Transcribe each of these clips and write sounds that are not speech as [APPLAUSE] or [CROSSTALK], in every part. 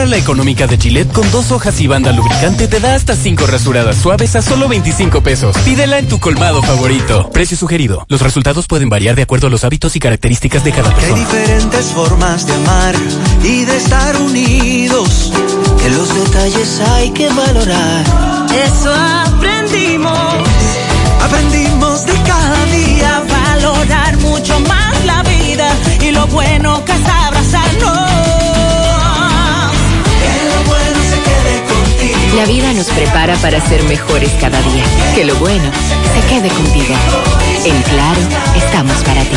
Ahora la económica de Gillette con dos hojas y banda lubricante te da hasta cinco rasuradas suaves a solo 25 pesos. Pídela en tu colmado favorito. Precio sugerido. Los resultados pueden variar de acuerdo a los hábitos y características de cada persona. Hay diferentes formas de amar y de estar unidos. Que los detalles hay que valorar. Eso aprendimos. Aprendimos de cada día. Valorar mucho más la vida y lo bueno que La vida nos prepara para ser mejores cada día. Que lo bueno se quede contigo. En Claro, estamos para ti.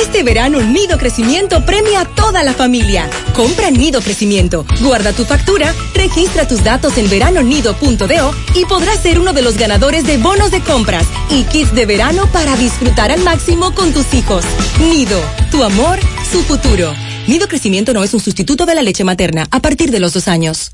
Este verano Nido Crecimiento premia a toda la familia. Compra Nido Crecimiento, guarda tu factura, registra tus datos en veranonido.do y podrás ser uno de los ganadores de bonos de compras y kits de verano para disfrutar al máximo con tus hijos. Nido, tu amor, su futuro. Nido Crecimiento no es un sustituto de la leche materna a partir de los dos años.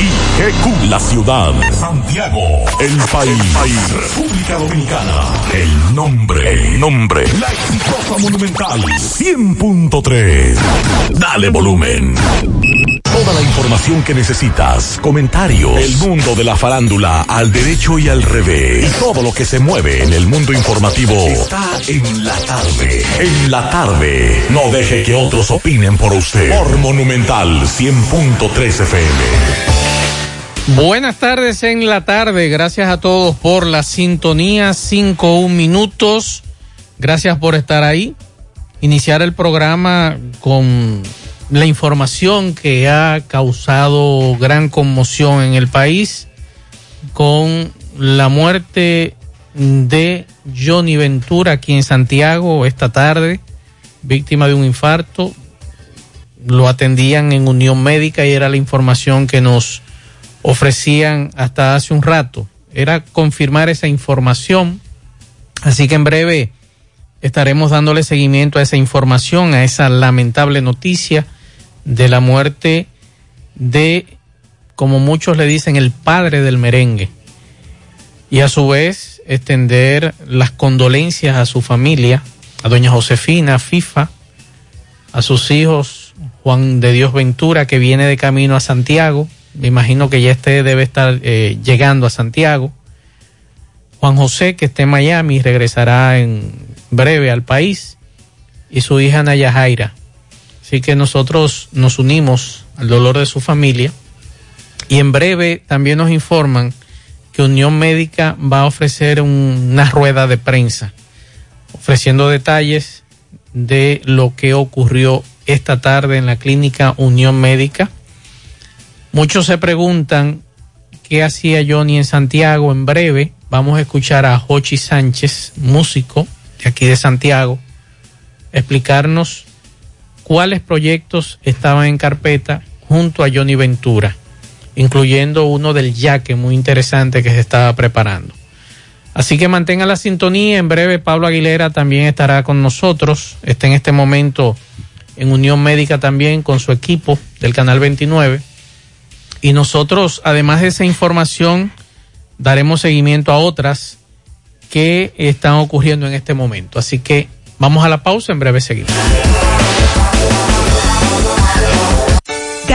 GQ, la ciudad. Santiago, el país. República Dominicana. El nombre. El nombre. La exitosa monumental. 100.3. Dale volumen. Toda la información que necesitas, comentarios, el mundo de la farándula al derecho y al revés, y todo lo que se mueve en el mundo informativo está en la tarde. En la tarde. No deje que otros opinen por usted. Por Monumental 100.3 FM. Buenas tardes en la tarde. Gracias a todos por la sintonía. Cinco un minutos. Gracias por estar ahí. Iniciar el programa con la información que ha causado gran conmoción en el país con la muerte de Johnny Ventura aquí en Santiago esta tarde, víctima de un infarto. Lo atendían en Unión Médica y era la información que nos ofrecían hasta hace un rato. Era confirmar esa información. Así que en breve estaremos dándole seguimiento a esa información, a esa lamentable noticia de la muerte de, como muchos le dicen, el padre del merengue. Y a su vez extender las condolencias a su familia, a doña Josefina, FIFA, a sus hijos, Juan de Dios Ventura, que viene de camino a Santiago, me imagino que ya este debe estar eh, llegando a Santiago. Juan José, que está en Miami, regresará en breve al país. Y su hija Naya Jaira. Así que nosotros nos unimos al dolor de su familia. Y en breve también nos informan que Unión Médica va a ofrecer una rueda de prensa, ofreciendo detalles de lo que ocurrió esta tarde en la clínica Unión Médica. Muchos se preguntan qué hacía Johnny en Santiago. En breve vamos a escuchar a Jochi Sánchez, músico de aquí de Santiago, explicarnos cuáles proyectos estaban en carpeta junto a Johnny Ventura, incluyendo uno del yaque muy interesante que se estaba preparando. Así que mantenga la sintonía. En breve Pablo Aguilera también estará con nosotros. Está en este momento en Unión Médica también con su equipo del Canal 29. Y nosotros, además de esa información, daremos seguimiento a otras que están ocurriendo en este momento. Así que vamos a la pausa, en breve seguimos.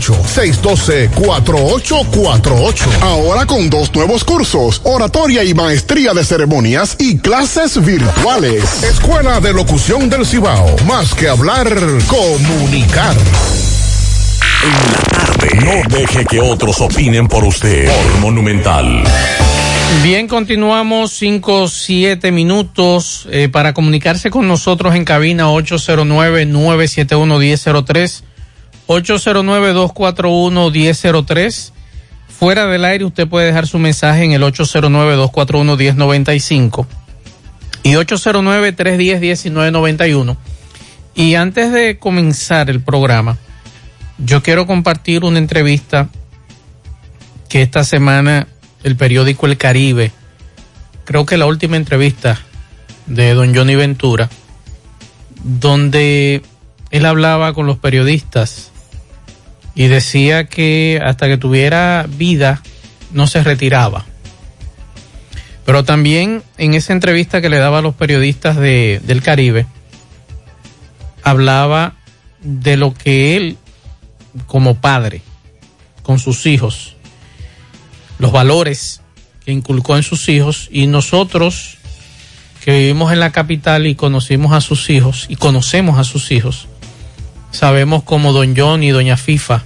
612-4848. Ahora con dos nuevos cursos, oratoria y maestría de ceremonias y clases virtuales. Escuela de Locución del Cibao. Más que hablar, comunicar. En la tarde. No deje que otros opinen por usted. Por Monumental. Bien, continuamos 5, 7 minutos eh, para comunicarse con nosotros en cabina 809-971-1003 809-241-1003. Fuera del aire usted puede dejar su mensaje en el 809-241-1095 y 809-310-1991. Y antes de comenzar el programa, yo quiero compartir una entrevista que esta semana el periódico El Caribe, creo que la última entrevista de don Johnny Ventura, donde él hablaba con los periodistas y decía que hasta que tuviera vida no se retiraba. Pero también en esa entrevista que le daba a los periodistas de, del Caribe, hablaba de lo que él, como padre, con sus hijos, los valores que inculcó en sus hijos y nosotros que vivimos en la capital y conocimos a sus hijos y conocemos a sus hijos, sabemos cómo don John y doña Fifa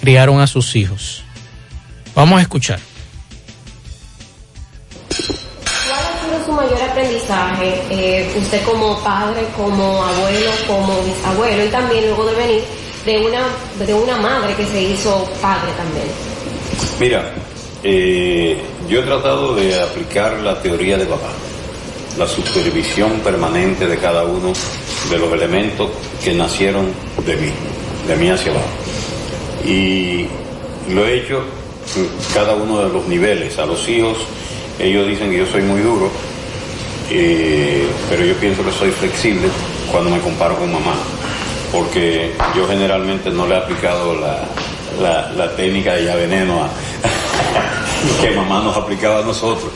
criaron a sus hijos. Vamos a escuchar. ¿Cuál ha sido su mayor aprendizaje, eh, usted como padre, como abuelo, como bisabuelo y también luego de venir de una, de una madre que se hizo padre también? Mira, eh, yo he tratado de aplicar la teoría de papá, la supervisión permanente de cada uno de los elementos que nacieron de mí, de mí hacia abajo. Y lo he hecho cada uno de los niveles. A los hijos, ellos dicen que yo soy muy duro, eh, pero yo pienso que soy flexible cuando me comparo con mamá, porque yo generalmente no le he aplicado la, la, técnica de ya veneno [LAUGHS] que mamá nos aplicaba a nosotros.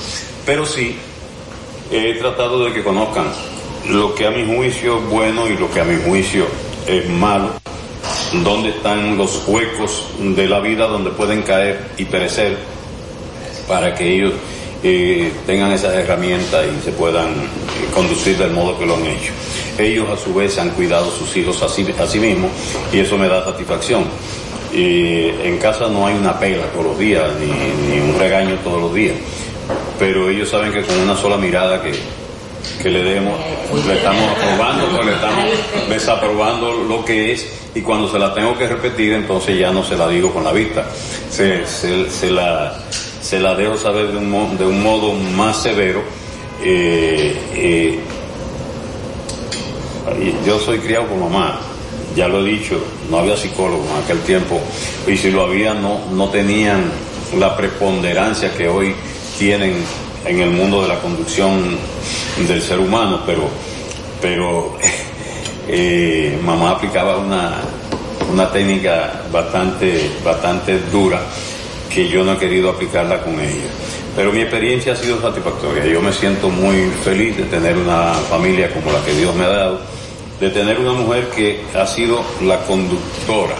Pero sí, he tratado de que conozcan lo que a mi juicio es bueno y lo que a mi juicio es malo, dónde están los huecos de la vida donde pueden caer y perecer, para que ellos eh, tengan esas herramientas y se puedan eh, conducir del modo que lo han hecho. Ellos a su vez han cuidado sus hijos a sí, mismos y eso me da satisfacción. En casa no hay una pela todos los días, ni un regaño todos los días, pero ellos saben que con una sola mirada que, que le demos, le estamos aprobando, pues le estamos desaprobando lo que es y cuando se la tengo que repetir entonces ya no se la digo con la vista, se, se, se la, se la dejo saber de un, de un modo más severo. eh, eh, yo soy criado por mamá, ya lo he dicho, no había psicólogo en aquel tiempo y si lo había no, no tenían la preponderancia que hoy tienen en el mundo de la conducción del ser humano, pero, pero [LAUGHS] eh, mamá aplicaba una, una técnica bastante, bastante dura que yo no he querido aplicarla con ella. Pero mi experiencia ha sido satisfactoria. Yo me siento muy feliz de tener una familia como la que Dios me ha dado, de tener una mujer que ha sido la conductora,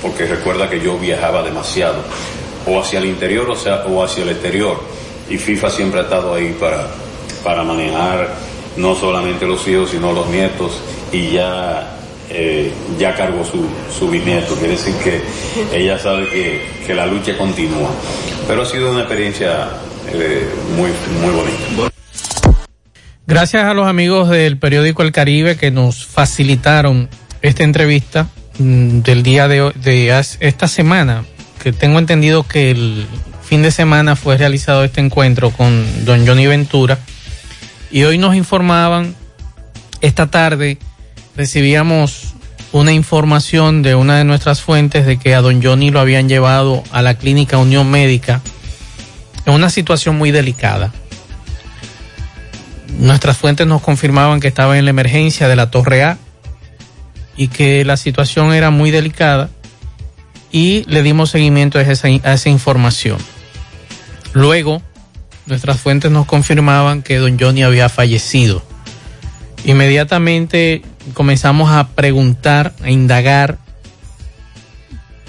porque recuerda que yo viajaba demasiado, o hacia el interior o, sea, o hacia el exterior. Y FIFA siempre ha estado ahí para, para manejar no solamente los hijos, sino los nietos, y ya eh, ya cargó su, su bisnieto, quiere decir que ella sabe que, que la lucha continúa. Pero ha sido una experiencia eh, muy, muy bonita. Gracias a los amigos del periódico El Caribe que nos facilitaron esta entrevista mm, del día de, hoy- de esta semana, que tengo entendido que el fin de semana fue realizado este encuentro con don Johnny Ventura y hoy nos informaban, esta tarde recibíamos una información de una de nuestras fuentes de que a don Johnny lo habían llevado a la clínica Unión Médica en una situación muy delicada. Nuestras fuentes nos confirmaban que estaba en la emergencia de la Torre A y que la situación era muy delicada y le dimos seguimiento a esa, información. Luego, nuestras fuentes nos confirmaban que don Johnny había fallecido. Inmediatamente comenzamos a preguntar, a indagar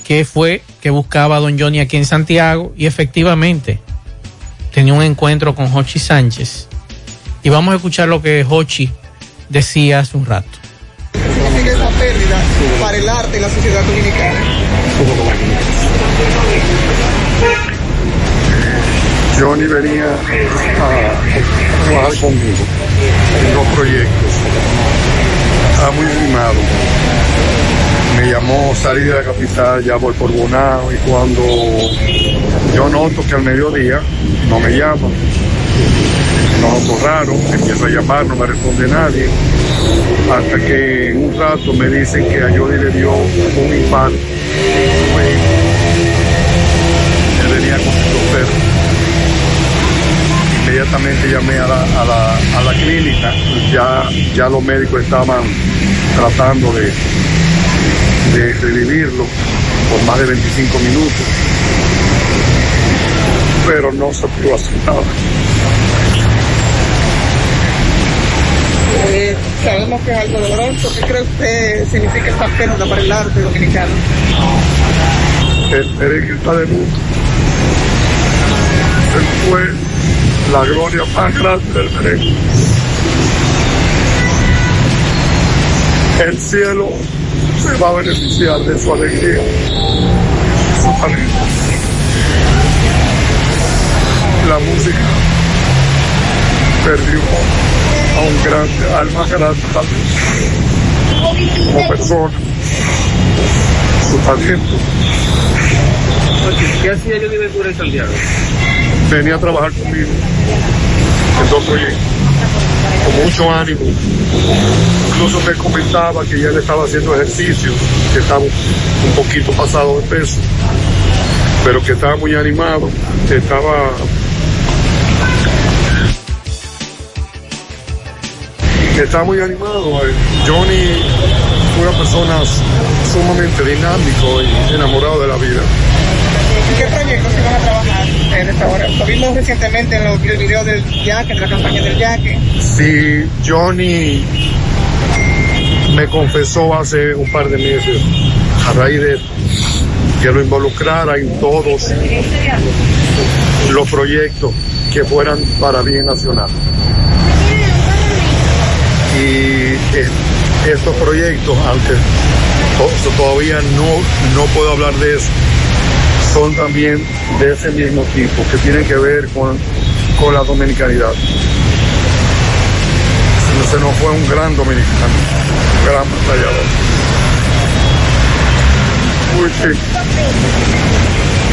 qué fue que buscaba don Johnny aquí en Santiago y efectivamente tenía un encuentro con Hochi Sánchez. Y vamos a escuchar lo que Hochi decía hace un rato. esa pérdida para el arte la sociedad dominicana? Johnny venía a trabajar conmigo en dos proyectos. Estaba muy animado. Me llamó salir de la capital, ya voy por Bonao y cuando yo noto que al mediodía no me llaman, no noto raro, empiezo a llamar, no me responde nadie, hasta que en un rato me dicen que a Johnny le dio un infarto. Inmediatamente llamé a la, a la, a la clínica, ya, ya los médicos estaban tratando de, de revivirlo por más de 25 minutos, pero no se pudo hacer nada. Eh, sabemos que es algo doloroso. ¿Qué cree usted significa esta pérdida para el arte dominicano? El merengue está de luto. Se fue la gloria más grande del merengue. El cielo se va a beneficiar de su alegría, su talento. La música perdió a un grande, al más grande talento, como persona, su talento. ¿Qué hacía yo de Ventura en Santiago? Venía a trabajar conmigo en dos proyectos, con mucho ánimo. Incluso me comentaba que ya le estaba haciendo ejercicio, que estaba un poquito pasado de peso, pero que estaba muy animado, que estaba está muy animado. eh. Johnny fue una persona sumamente dinámico y enamorado de la vida. ¿En qué proyectos van a trabajar en? Lo vimos recientemente en los videos del Yaque, de la campaña del Yaque. Sí, Johnny me confesó hace un par de meses, a raíz de que lo involucrara en todos los proyectos que fueran para bien nacional. Y eh, estos proyectos, aunque to- todavía no, no puedo hablar de eso, son también de ese mismo tipo, que tienen que ver con, con la dominicanidad. Se, nos fue un gran dominicano, un gran batallador.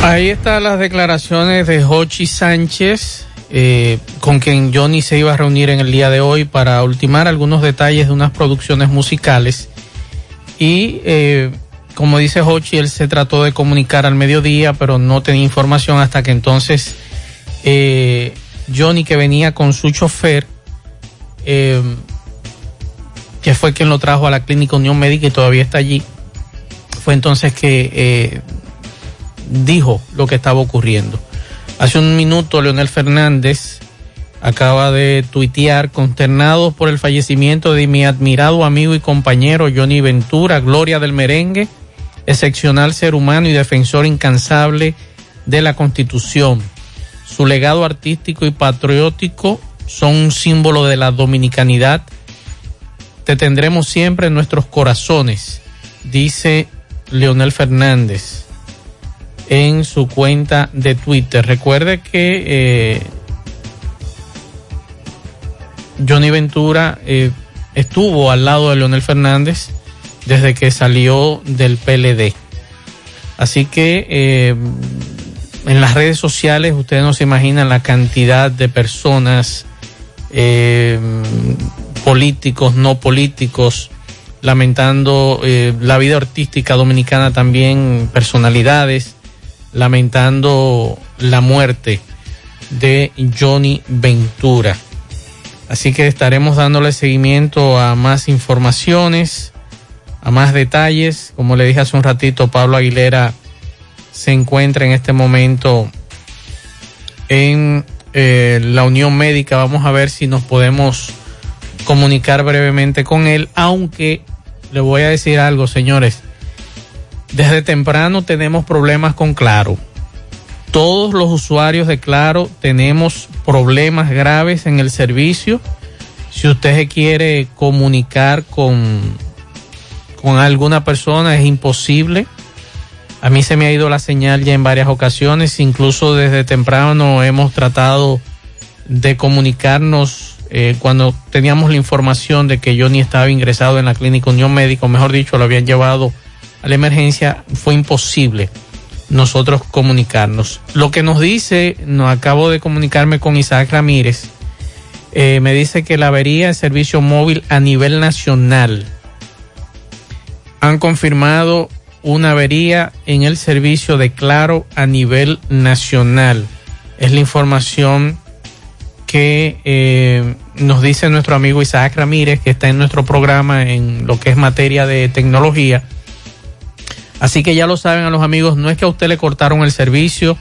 Ahí están las declaraciones de Jochi Sánchez, eh, con quien Johnny se iba a reunir en el día de hoy para ultimar algunos detalles de unas producciones musicales. Y eh, como dice Jochi, él se trató de comunicar al mediodía, pero no tenía información hasta que entonces eh, Johnny, que venía con su chofer, eh, que fue quien lo trajo a la clínica Unión Médica y todavía está allí, fue entonces que eh, dijo lo que estaba ocurriendo. Hace un minuto Leonel Fernández acaba de tuitear consternado por el fallecimiento de mi admirado amigo y compañero Johnny Ventura, gloria del merengue, excepcional ser humano y defensor incansable de la Constitución. Su legado artístico y patriótico son un símbolo de la dominicanidad. Te tendremos siempre en nuestros corazones, dice Leonel Fernández en su cuenta de Twitter. Recuerde que eh, Johnny Ventura eh, estuvo al lado de Leonel Fernández desde que salió del PLD. Así que eh, en las redes sociales ustedes no se imaginan la cantidad de personas, eh, políticos, no políticos, lamentando eh, la vida artística dominicana también, personalidades, lamentando la muerte de Johnny Ventura. Así que estaremos dándole seguimiento a más informaciones, a más detalles. Como le dije hace un ratito, Pablo Aguilera se encuentra en este momento en eh, la Unión Médica. Vamos a ver si nos podemos comunicar brevemente con él, aunque le voy a decir algo, señores. Desde temprano tenemos problemas con Claro. Todos los usuarios de Claro tenemos problemas graves en el servicio. Si usted se quiere comunicar con, con alguna persona es imposible. A mí se me ha ido la señal ya en varias ocasiones, incluso desde temprano hemos tratado de comunicarnos eh, cuando teníamos la información de que Johnny estaba ingresado en la clínica Unión Médico, mejor dicho, lo habían llevado a la emergencia, fue imposible nosotros comunicarnos. Lo que nos dice, no acabo de comunicarme con Isaac Ramírez, eh, me dice que la avería en servicio móvil a nivel nacional han confirmado una avería en el servicio de Claro a nivel nacional. Es la información que eh, nos dice nuestro amigo Isaac Ramírez, que está en nuestro programa en lo que es materia de tecnología. Así que ya lo saben a los amigos, no es que a usted le cortaron el servicio,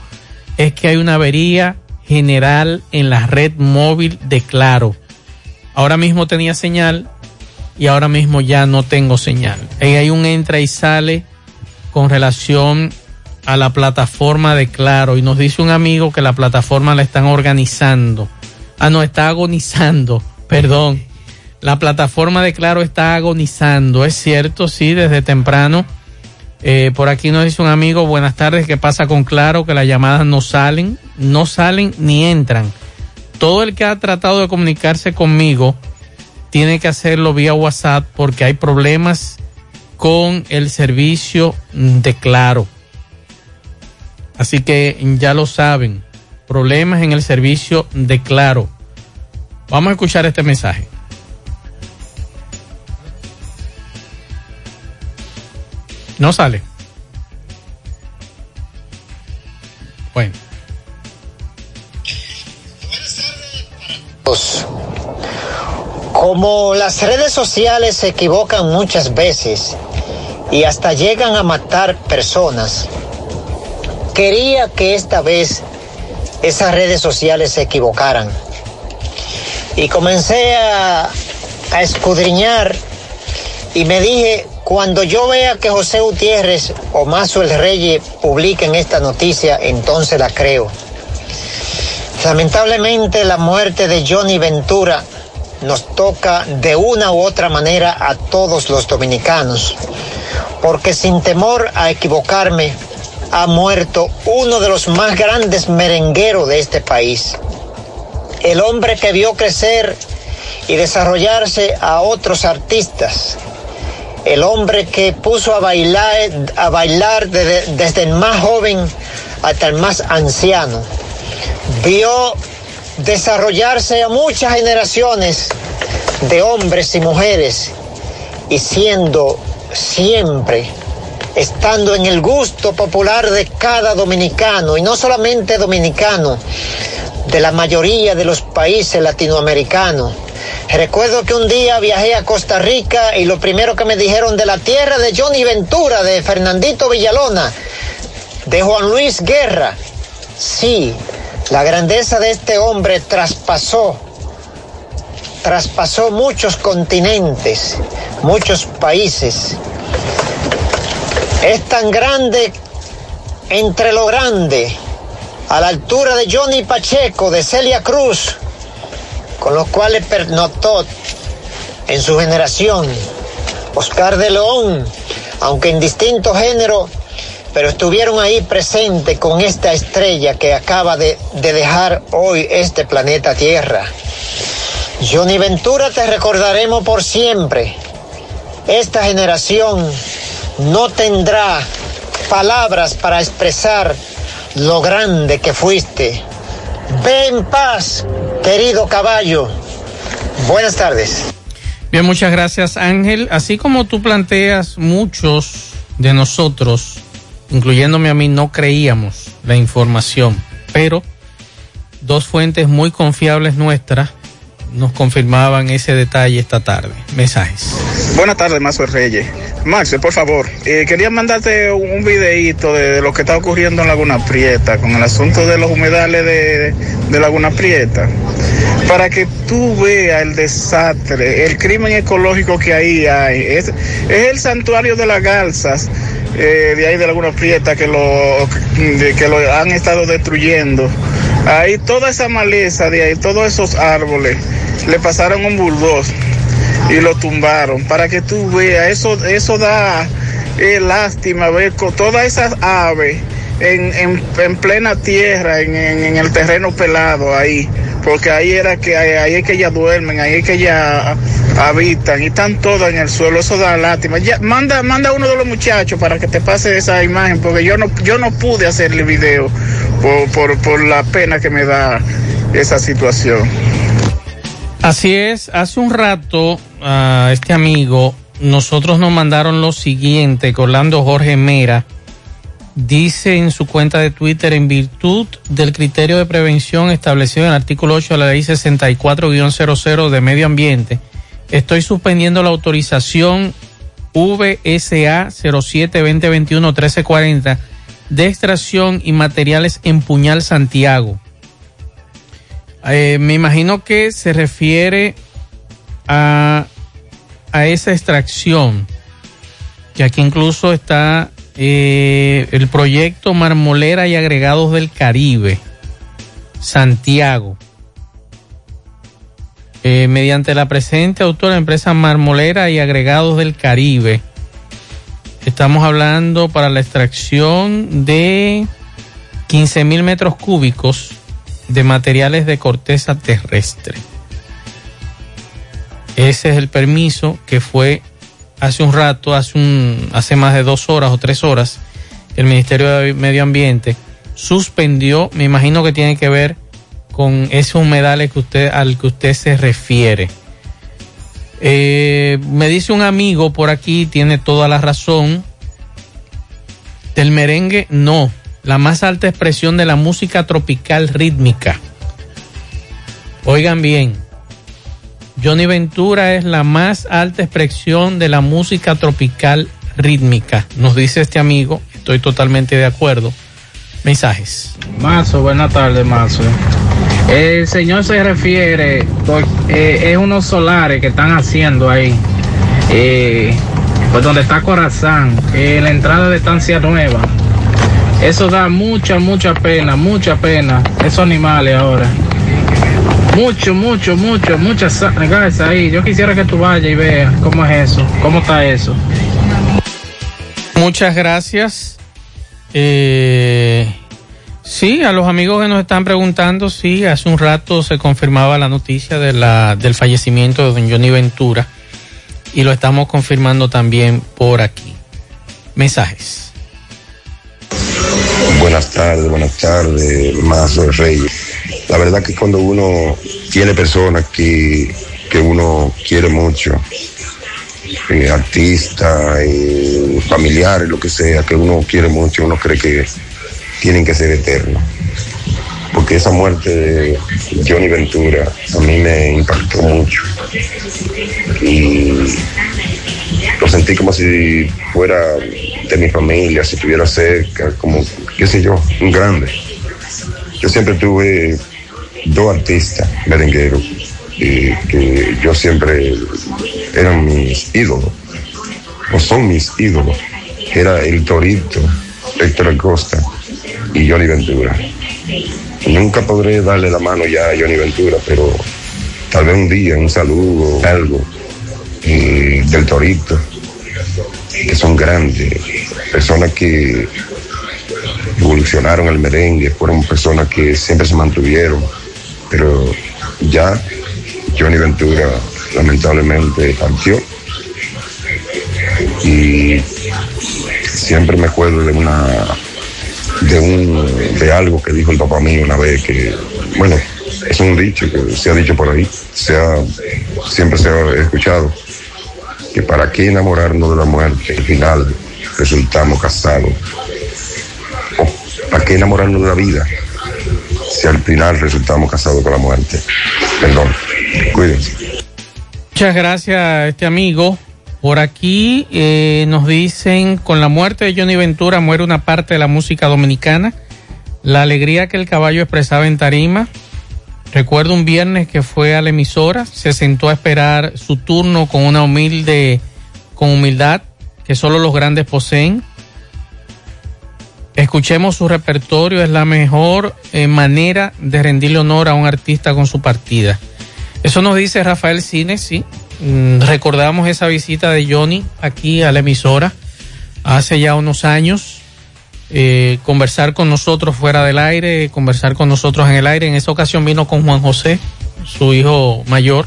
es que hay una avería general en la red móvil de Claro. Ahora mismo tenía señal y ahora mismo ya no tengo señal. Ahí hay un entra y sale con relación a la plataforma de Claro y nos dice un amigo que la plataforma la están organizando. Ah, no, está agonizando, [LAUGHS] perdón. La plataforma de Claro está agonizando, es cierto, sí, desde temprano. Eh, por aquí nos dice un amigo, buenas tardes, ¿qué pasa con Claro? Que las llamadas no salen, no salen ni entran. Todo el que ha tratado de comunicarse conmigo tiene que hacerlo vía WhatsApp porque hay problemas con el servicio de Claro. Así que ya lo saben, problemas en el servicio de Claro. Vamos a escuchar este mensaje. No sale. Bueno. Como las redes sociales se equivocan muchas veces y hasta llegan a matar personas, quería que esta vez esas redes sociales se equivocaran. Y comencé a, escudriñar y me dije, cuando yo vea que José Gutiérrez o Mazo el Reyes publiquen esta noticia, entonces la creo. Lamentablemente la muerte de Johnny Ventura nos toca de una u otra manera a todos los dominicanos, porque sin temor a equivocarme, ha muerto uno de los más grandes merengueros de este país. El hombre que vio crecer y desarrollarse a otros artistas. El hombre que puso a bailar, a bailar desde, desde el más joven hasta el más anciano. Vio desarrollarse a muchas generaciones de hombres y mujeres y siendo siempre estando en el gusto popular de cada dominicano, y no solamente dominicano, de la mayoría de los países latinoamericanos. Recuerdo que un día viajé a Costa Rica y lo primero que me dijeron de la tierra de Johnny Ventura, de Fernandito Villalona, de Juan Luis Guerra. Sí, la grandeza de este hombre traspasó, traspasó muchos continentes, muchos países. Es tan grande entre lo grande, a la altura de Johnny Pacheco, de Celia Cruz, con los cuales pernotó en su generación, Oscar de León, aunque en distinto género, pero estuvieron ahí presentes con esta estrella que acaba de, de dejar hoy este planeta Tierra. Johnny Ventura te recordaremos por siempre. Esta generación no tendrá palabras para expresar lo grande que fuiste. Ve en paz, querido caballo. Buenas tardes. Bien, muchas gracias Ángel. Así como tú planteas, muchos de nosotros, incluyéndome a mí, no creíamos la información, pero dos fuentes muy confiables nuestras nos confirmaban ese detalle esta tarde. Mensajes. Buenas tardes, Mazo Reyes. Max, por favor, eh, quería mandarte un videíto de, lo que está ocurriendo en Laguna Prieta con el asunto de los humedales de, de Laguna Prieta, para que tú veas el desastre, el crimen ecológico que ahí hay. Es, es el santuario de las garzas. Eh, de ahí de Laguna Prieta que lo, que lo han estado destruyendo. Ahí toda esa maleza de ahí, todos esos árboles, le pasaron un bulldozer y lo tumbaron. Para que tú veas, eso, eso da eh, lástima ver con todas esas aves en, en, en plena tierra, en, en, el terreno pelado ahí. Porque ahí era que ahí es que ellas duermen, ahí es que ellas habitan y están todas en el suelo, eso da lástima. Ya, manda, manda uno de los muchachos para que te pase esa imagen, porque yo no, yo no pude hacerle video por, por, por la pena que me da esa situación. Así es, hace un rato a este amigo nosotros nos mandaron lo siguiente, Orlando Jorge Mera dice en su cuenta de Twitter, en virtud del criterio de prevención establecido en el artículo 8 de la ley 64-00 de medio ambiente, estoy suspendiendo la autorización VSA 07-2021-1340 de extracción y materiales en Puñal Santiago. Eh, me imagino que se refiere a, a esa extracción, que aquí incluso está eh, el proyecto Marmolera y Agregados del Caribe, Santiago. Eh, mediante la presente autora empresa Marmolera y Agregados del Caribe. Estamos hablando para la extracción de 15 mil metros cúbicos de materiales de corteza terrestre. Ese es el permiso que fue hace un rato, hace, un, hace más de dos horas o tres horas, el Ministerio de Medio Ambiente suspendió, me imagino que tiene que ver con ese humedales que usted, al que usted se refiere. Eh, me dice un amigo por aquí, tiene toda la razón, del merengue no, la más alta expresión de la música tropical rítmica. Oigan bien, Johnny Ventura es la más alta expresión de la música tropical rítmica, nos dice este amigo, estoy totalmente de acuerdo. Mensajes. Mazo, buenas tardes, Mazo. El señor se refiere, eh, es unos solares que están haciendo ahí, eh, pues donde está Corazán, en la entrada de Estancia Nueva. Eso da mucha, mucha pena, mucha pena, esos animales ahora. Mucho, mucho, mucho, muchas gas ahí. Yo quisiera que tú vayas y veas cómo es eso, cómo está eso. Muchas gracias. Eh, sí, a los amigos que nos están preguntando, sí, hace un rato se confirmaba la noticia de la, del fallecimiento de don Johnny Ventura y lo estamos confirmando también por aquí. Mensajes. Buenas tardes, buenas tardes, Mazo Reyes. La verdad que cuando uno tiene personas que, que uno quiere mucho, eh, artistas, eh, familiares, lo que sea, que uno quiere mucho, uno cree que tienen que ser eternos. Porque esa muerte de Johnny Ventura a mí me impactó mucho. Y lo sentí como si fuera de mi familia, si estuviera cerca, como, qué sé yo, un grande. Yo siempre tuve dos artistas merengueros que yo siempre eran mis ídolos, o son mis ídolos. Era el Torito, Héctor Acosta y Johnny Ventura. Nunca podré darle la mano ya a Johnny Ventura, pero tal vez un día, un saludo, algo del Torito, que son grandes, personas que evolucionaron el merengue, fueron personas que siempre se mantuvieron, pero ya Johnny Ventura lamentablemente partió. Y siempre me acuerdo de una de un de algo que dijo el papá mío una vez que bueno es un dicho que se ha dicho por ahí se ha, siempre se ha escuchado que para qué enamorarnos de la muerte al final resultamos casados. O para qué enamorarnos de la vida si al final resultamos casados con la muerte perdón cuídense Muchas gracias este amigo. Por aquí eh, nos dicen, con la muerte de Johnny Ventura muere una parte de la música dominicana. La alegría que el caballo expresaba en tarima. Recuerdo un viernes que fue a la emisora, se sentó a esperar su turno con una humilde, con humildad que solo los grandes poseen. Escuchemos su repertorio, es la mejor eh, manera de rendirle honor a un artista con su partida. Eso nos dice Rafael Cines, sí. Mm, recordamos esa visita de Johnny aquí a la emisora hace ya unos años. Eh, conversar con nosotros fuera del aire, conversar con nosotros en el aire. En esa ocasión vino con Juan José, su hijo mayor.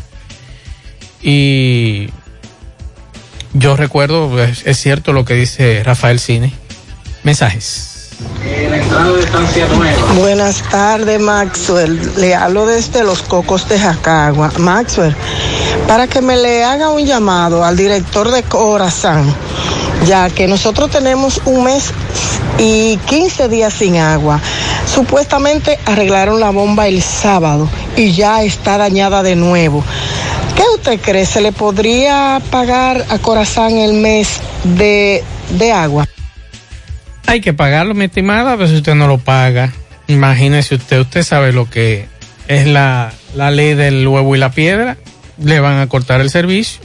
Y yo recuerdo, es, es cierto lo que dice Rafael Cine. Mensajes. Buenas tardes, Maxwell. Le hablo desde Los Cocos de Jacagua. Maxwell, para que me le haga un llamado al director de Corazán ya que nosotros tenemos un mes y 15 días sin agua. Supuestamente arreglaron la bomba el sábado y ya está dañada de nuevo. ¿Qué usted cree? ¿Se le podría pagar a Corazán el mes de, de agua? Hay que pagarlo, mi estimada, pero si usted no lo paga, imagínese usted, usted sabe lo que es la, la ley del huevo y la piedra, le van a cortar el servicio.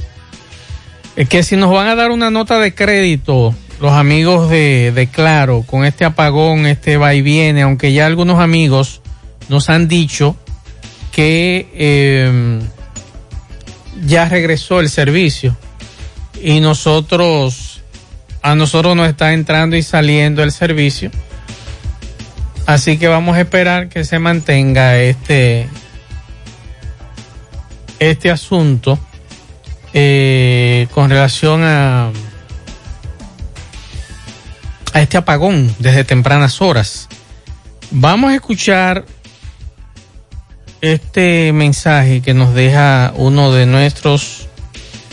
Es que si nos van a dar una nota de crédito, los amigos de, de Claro, con este apagón, este va y viene, aunque ya algunos amigos nos han dicho que eh, ya regresó el servicio y nosotros, a nosotros nos está entrando y saliendo el servicio. Así que vamos a esperar que se mantenga este, este asunto eh, con relación a, a este apagón desde tempranas horas. Vamos a escuchar este mensaje que nos deja uno de nuestros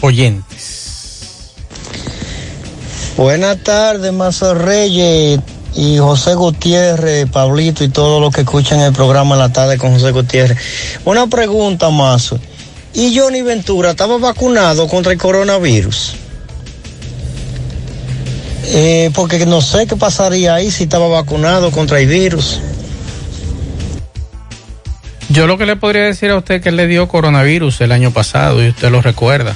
oyentes. Buenas tardes, Mazo Reyes y José Gutiérrez, Pablito y todos los que escuchan el programa en la tarde con José Gutiérrez. Una pregunta, Mazo. ¿Y Johnny Ventura estaba vacunado contra el coronavirus? Eh, porque no sé qué pasaría ahí si estaba vacunado contra el virus. Yo lo que le podría decir a usted que él le dio coronavirus el año pasado y usted lo recuerda.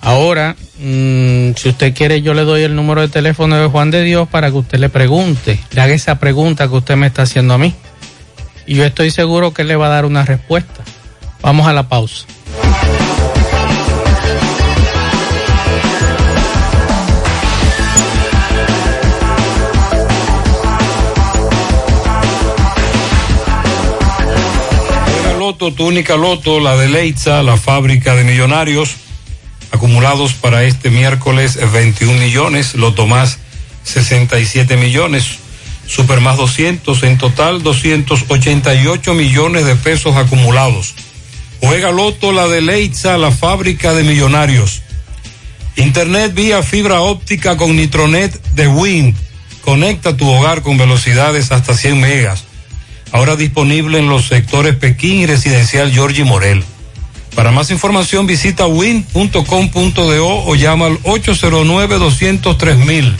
Ahora, mmm, si usted quiere, yo le doy el número de teléfono de Juan de Dios para que usted le pregunte, le haga esa pregunta que usted me está haciendo a mí. Y yo estoy seguro que él le va a dar una respuesta. Vamos a la pausa. Loto, tu única Loto, la de Leitza, la fábrica de millonarios, acumulados para este miércoles 21 millones, Loto más 67 millones, Super más 200, en total 288 millones de pesos acumulados. Juega Loto, la de Leitza, la fábrica de millonarios. Internet vía fibra óptica con Nitronet de Wind. Conecta tu hogar con velocidades hasta 100 megas ahora disponible en los sectores Pekín y Residencial Georgie Morel. Para más información visita win.com.do o llama al 809-203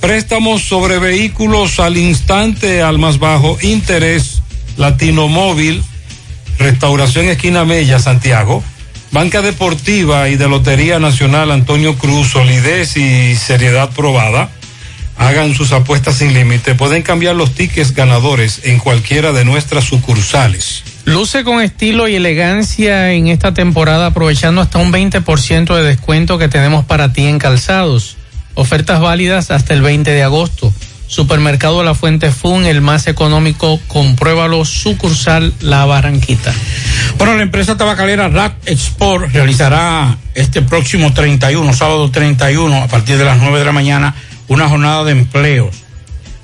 Préstamos sobre vehículos al instante al más bajo interés. Latino Móvil, Restauración Esquina Mella, Santiago. Banca Deportiva y de Lotería Nacional Antonio Cruz, solidez y seriedad probada. Hagan sus apuestas sin límite. Pueden cambiar los tickets ganadores en cualquiera de nuestras sucursales. Luce con estilo y elegancia en esta temporada aprovechando hasta un 20% de descuento que tenemos para ti en calzados. Ofertas válidas hasta el 20 de agosto. Supermercado La Fuente Fun, el más económico, compruébalo, sucursal La Barranquita. Bueno, la empresa tabacalera Rack Export realizará este próximo 31, sábado 31, a partir de las 9 de la mañana, una jornada de empleos.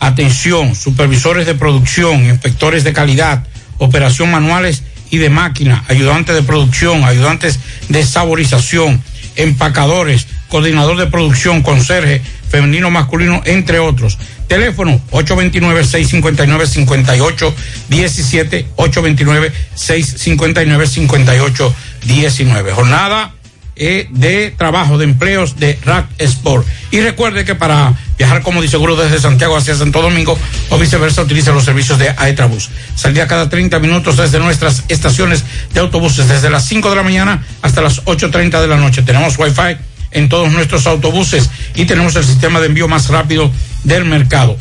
Atención, supervisores de producción, inspectores de calidad, operación manuales y de máquina, ayudantes de producción, ayudantes de saborización, empacadores, coordinador de producción, conserje, femenino, masculino, entre otros. Teléfono 829-659-5817, 829-659-5819. Jornada eh, de trabajo, de empleos de Rack Sport. Y recuerde que para viajar como dice seguro desde Santiago hacia Santo Domingo o viceversa, utilice los servicios de Aetrabús. Saldría cada 30 minutos desde nuestras estaciones de autobuses, desde las 5 de la mañana hasta las 8.30 de la noche. Tenemos Wi-Fi en todos nuestros autobuses y tenemos el sistema de envío más rápido del mercado.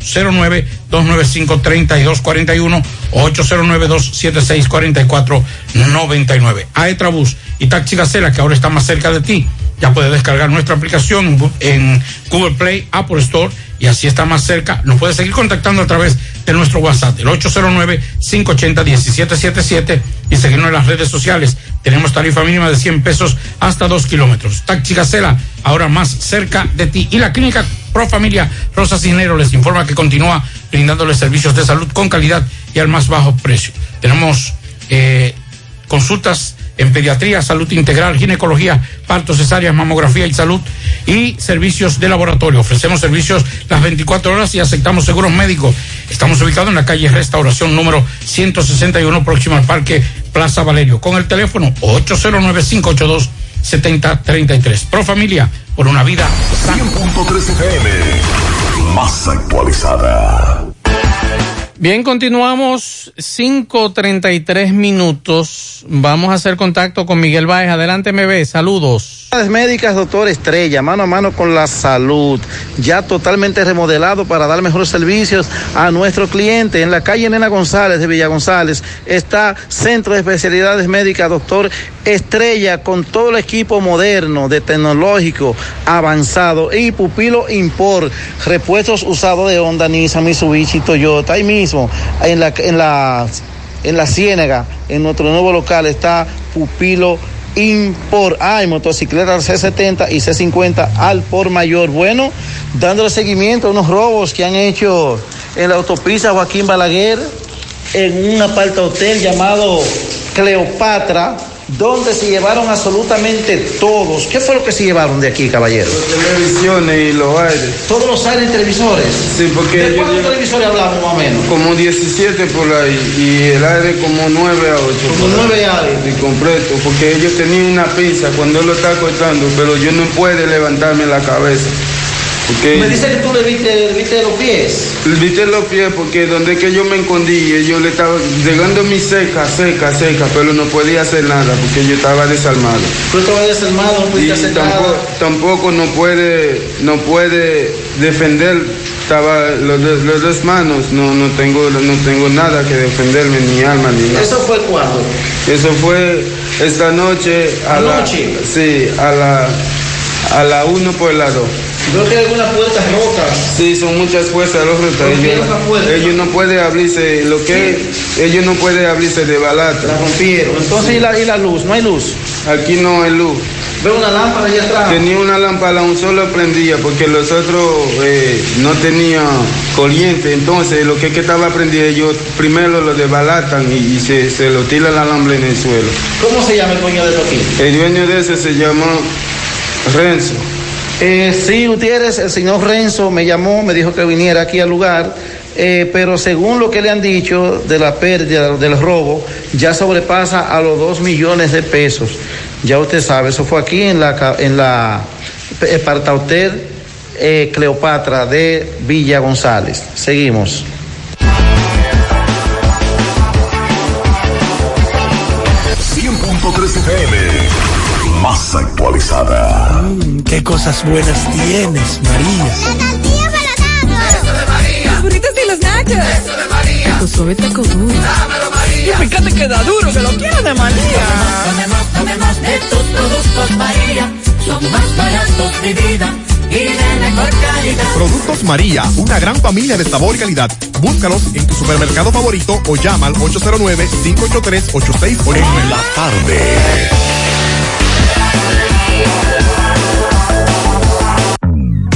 809-295-3241 o 809-276-4499. Aetrabús y Taxi Gacela, que ahora está más cerca de ti. Ya puedes descargar nuestra aplicación en Google Play, Apple Store y así está más cerca. Nos puedes seguir contactando a través de nuestro WhatsApp, el 809-580-1777 y seguirnos en las redes sociales. Tenemos tarifa mínima de 100 pesos hasta 2 kilómetros. Taxi Gacela, ahora más cerca de ti. Y la clínica Pro Familia Rosa Cisnero les informa que continúa brindándoles servicios de salud con calidad y al más bajo precio. Tenemos eh, consultas en pediatría, salud integral, ginecología, parto, cesáreas, mamografía y salud y servicios de laboratorio. Ofrecemos servicios las 24 horas y aceptamos seguros médicos. Estamos ubicados en la calle Restauración número 161, próximo al Parque Plaza Valerio, con el teléfono 809-582-7033. Pro Familia, por una vida sana. 100.3 FM, más actualizada. Bien, continuamos 5.33 minutos. Vamos a hacer contacto con Miguel Báez. Adelante, me ve. Saludos. Médicas, doctor Estrella, mano a mano con la salud, ya totalmente remodelado para dar mejores servicios a nuestro cliente. En la calle Nena González de Villa González está Centro de Especialidades Médicas, doctor Estrella, con todo el equipo moderno, de tecnológico, avanzado y pupilo import, repuestos usados de Honda, Nissan, Mitsubishi, Toyota, ahí en la, en la, en la Ciénaga, en nuestro nuevo local está pupilo Import. Hay motocicletas C70 y C50 al por mayor. Bueno, dándole seguimiento a unos robos que han hecho en la autopista Joaquín Balaguer, en un aparta hotel llamado Cleopatra, donde se llevaron absolutamente todos. ¿Qué fue lo que se llevaron de aquí, caballero? televisiones y los aires. Todos los aires televisores. Sí, porque ¿De cuántos televisores hablamos más o menos? como 17 por ahí y el aire como 9 a 8. Como 9 aires. Y completo, porque ellos tenían una pinza cuando él lo está cortando, pero yo no puedo levantarme la cabeza. Me dice que tú le viste, viste los pies. Le viste los pies porque donde que yo me escondí, yo le estaba llegando mi seca, seca, seca, pero no podía hacer nada porque yo estaba desarmado. Tú estabas desarmado, y tampoco, tampoco no puede, no puede defender estaba los, los, dos manos, no, no, tengo, no tengo nada que defenderme, ni alma, ni nada. ¿Eso fue cuándo? Eso fue esta noche a ¿Anoche? la... Sí, a la, a la 1 por la 2. Veo que hay algunas puertas rotas. Sí, son muchas puertas rotas. Ellos, ellos, no pueden abrirse, lo que ellos no pueden abrirse de balata. La rompieron. Entonces, ¿y, la, ¿y, la, luz? ¿No hay luz? Aquí no hay luz. Veo una lámpara allá atrás. Tenía una lámpara, un solo prendía, porque los otros eh, no tenían corriente. Entonces, lo que, que estaba prendido, ellos primero lo desbalatan y, y se, se, lo tira el alambre en el suelo. ¿Cómo se llama el dueño de esto aquí? El dueño de ese se llama Renzo. Eh, sí, Gutiérrez, el señor Renzo me llamó, me dijo que viniera aquí al lugar, eh, pero según lo que le han dicho de la pérdida, del robo, ya sobrepasa a los dos millones de pesos. Ya usted sabe, eso fue aquí en la, en la eh, eh, Cleopatra de Villa González. Seguimos. FM, más actualizada. Qué cosas buenas tienes, María. Eso de María. Los burritos y los nachos. Eso de María. Tu suave taco duro. Dámelo, María. Y fíjate que da duro, que lo quiero de María. De tus productos María. Son más baratos de vida. Y de mejor calidad. Productos María, una gran familia de sabor y calidad. Búscalos en tu supermercado favorito o llama al 809-583-8689. En la tarde.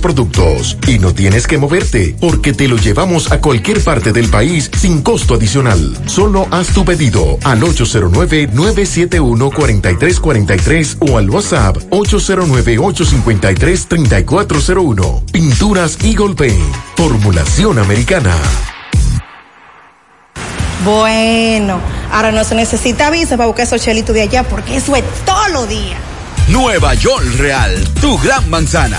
productos. Y no tienes que moverte, porque te lo llevamos a cualquier parte del país sin costo adicional. Solo haz tu pedido al 809-971-4343 o al WhatsApp 809-853-3401. Pinturas Eagle Paint. Formulación americana. Bueno, ahora no se necesita visa para buscar esos chelitos de allá porque eso es todo lo día. Nueva York Real, tu gran manzana.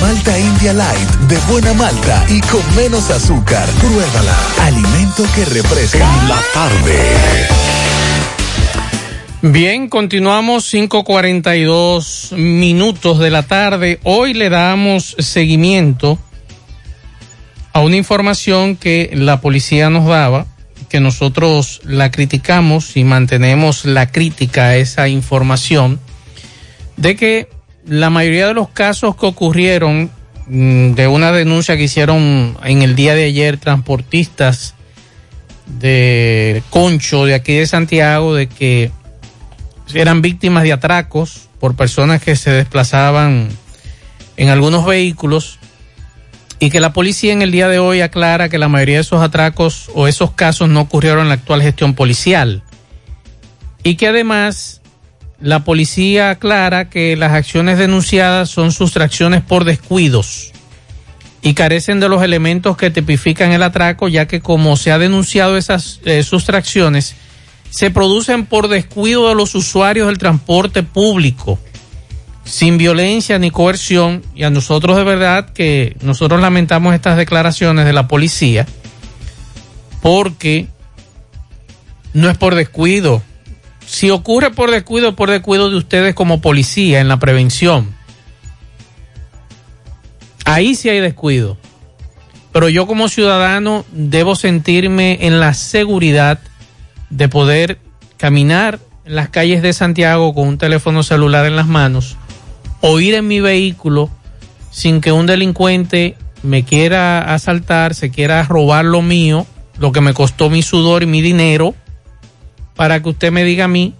Malta India Light de buena malta y con menos azúcar. Pruébala. Alimento que refresca. La tarde. Bien, continuamos 5.42 minutos de la tarde. Hoy le damos seguimiento a una información que la policía nos daba, que nosotros la criticamos y mantenemos la crítica a esa información, de que la mayoría de los casos que ocurrieron mm, de una denuncia que hicieron en el día de ayer transportistas de Concho de aquí de Santiago de que eran víctimas de atracos por personas que se desplazaban en algunos vehículos y que la policía en el día de hoy aclara que la mayoría de esos atracos o esos casos no ocurrieron en la actual gestión policial. Y que además la policía aclara que las acciones denunciadas son sustracciones por descuidos y carecen de los elementos que tipifican el atraco, ya que como se ha denunciado esas eh, sustracciones, se producen por descuido de los usuarios del transporte público, sin violencia ni coerción, y a nosotros de verdad que nosotros lamentamos estas declaraciones de la policía, porque no es por descuido. Si ocurre por descuido, es por descuido de ustedes como policía en la prevención. Ahí sí hay descuido. Pero yo como ciudadano debo sentirme en la seguridad de poder caminar en las calles de Santiago con un teléfono celular en las manos o ir en mi vehículo sin que un delincuente me quiera asaltar, se quiera robar lo mío, lo que me costó mi sudor y mi dinero, para que usted me diga a mí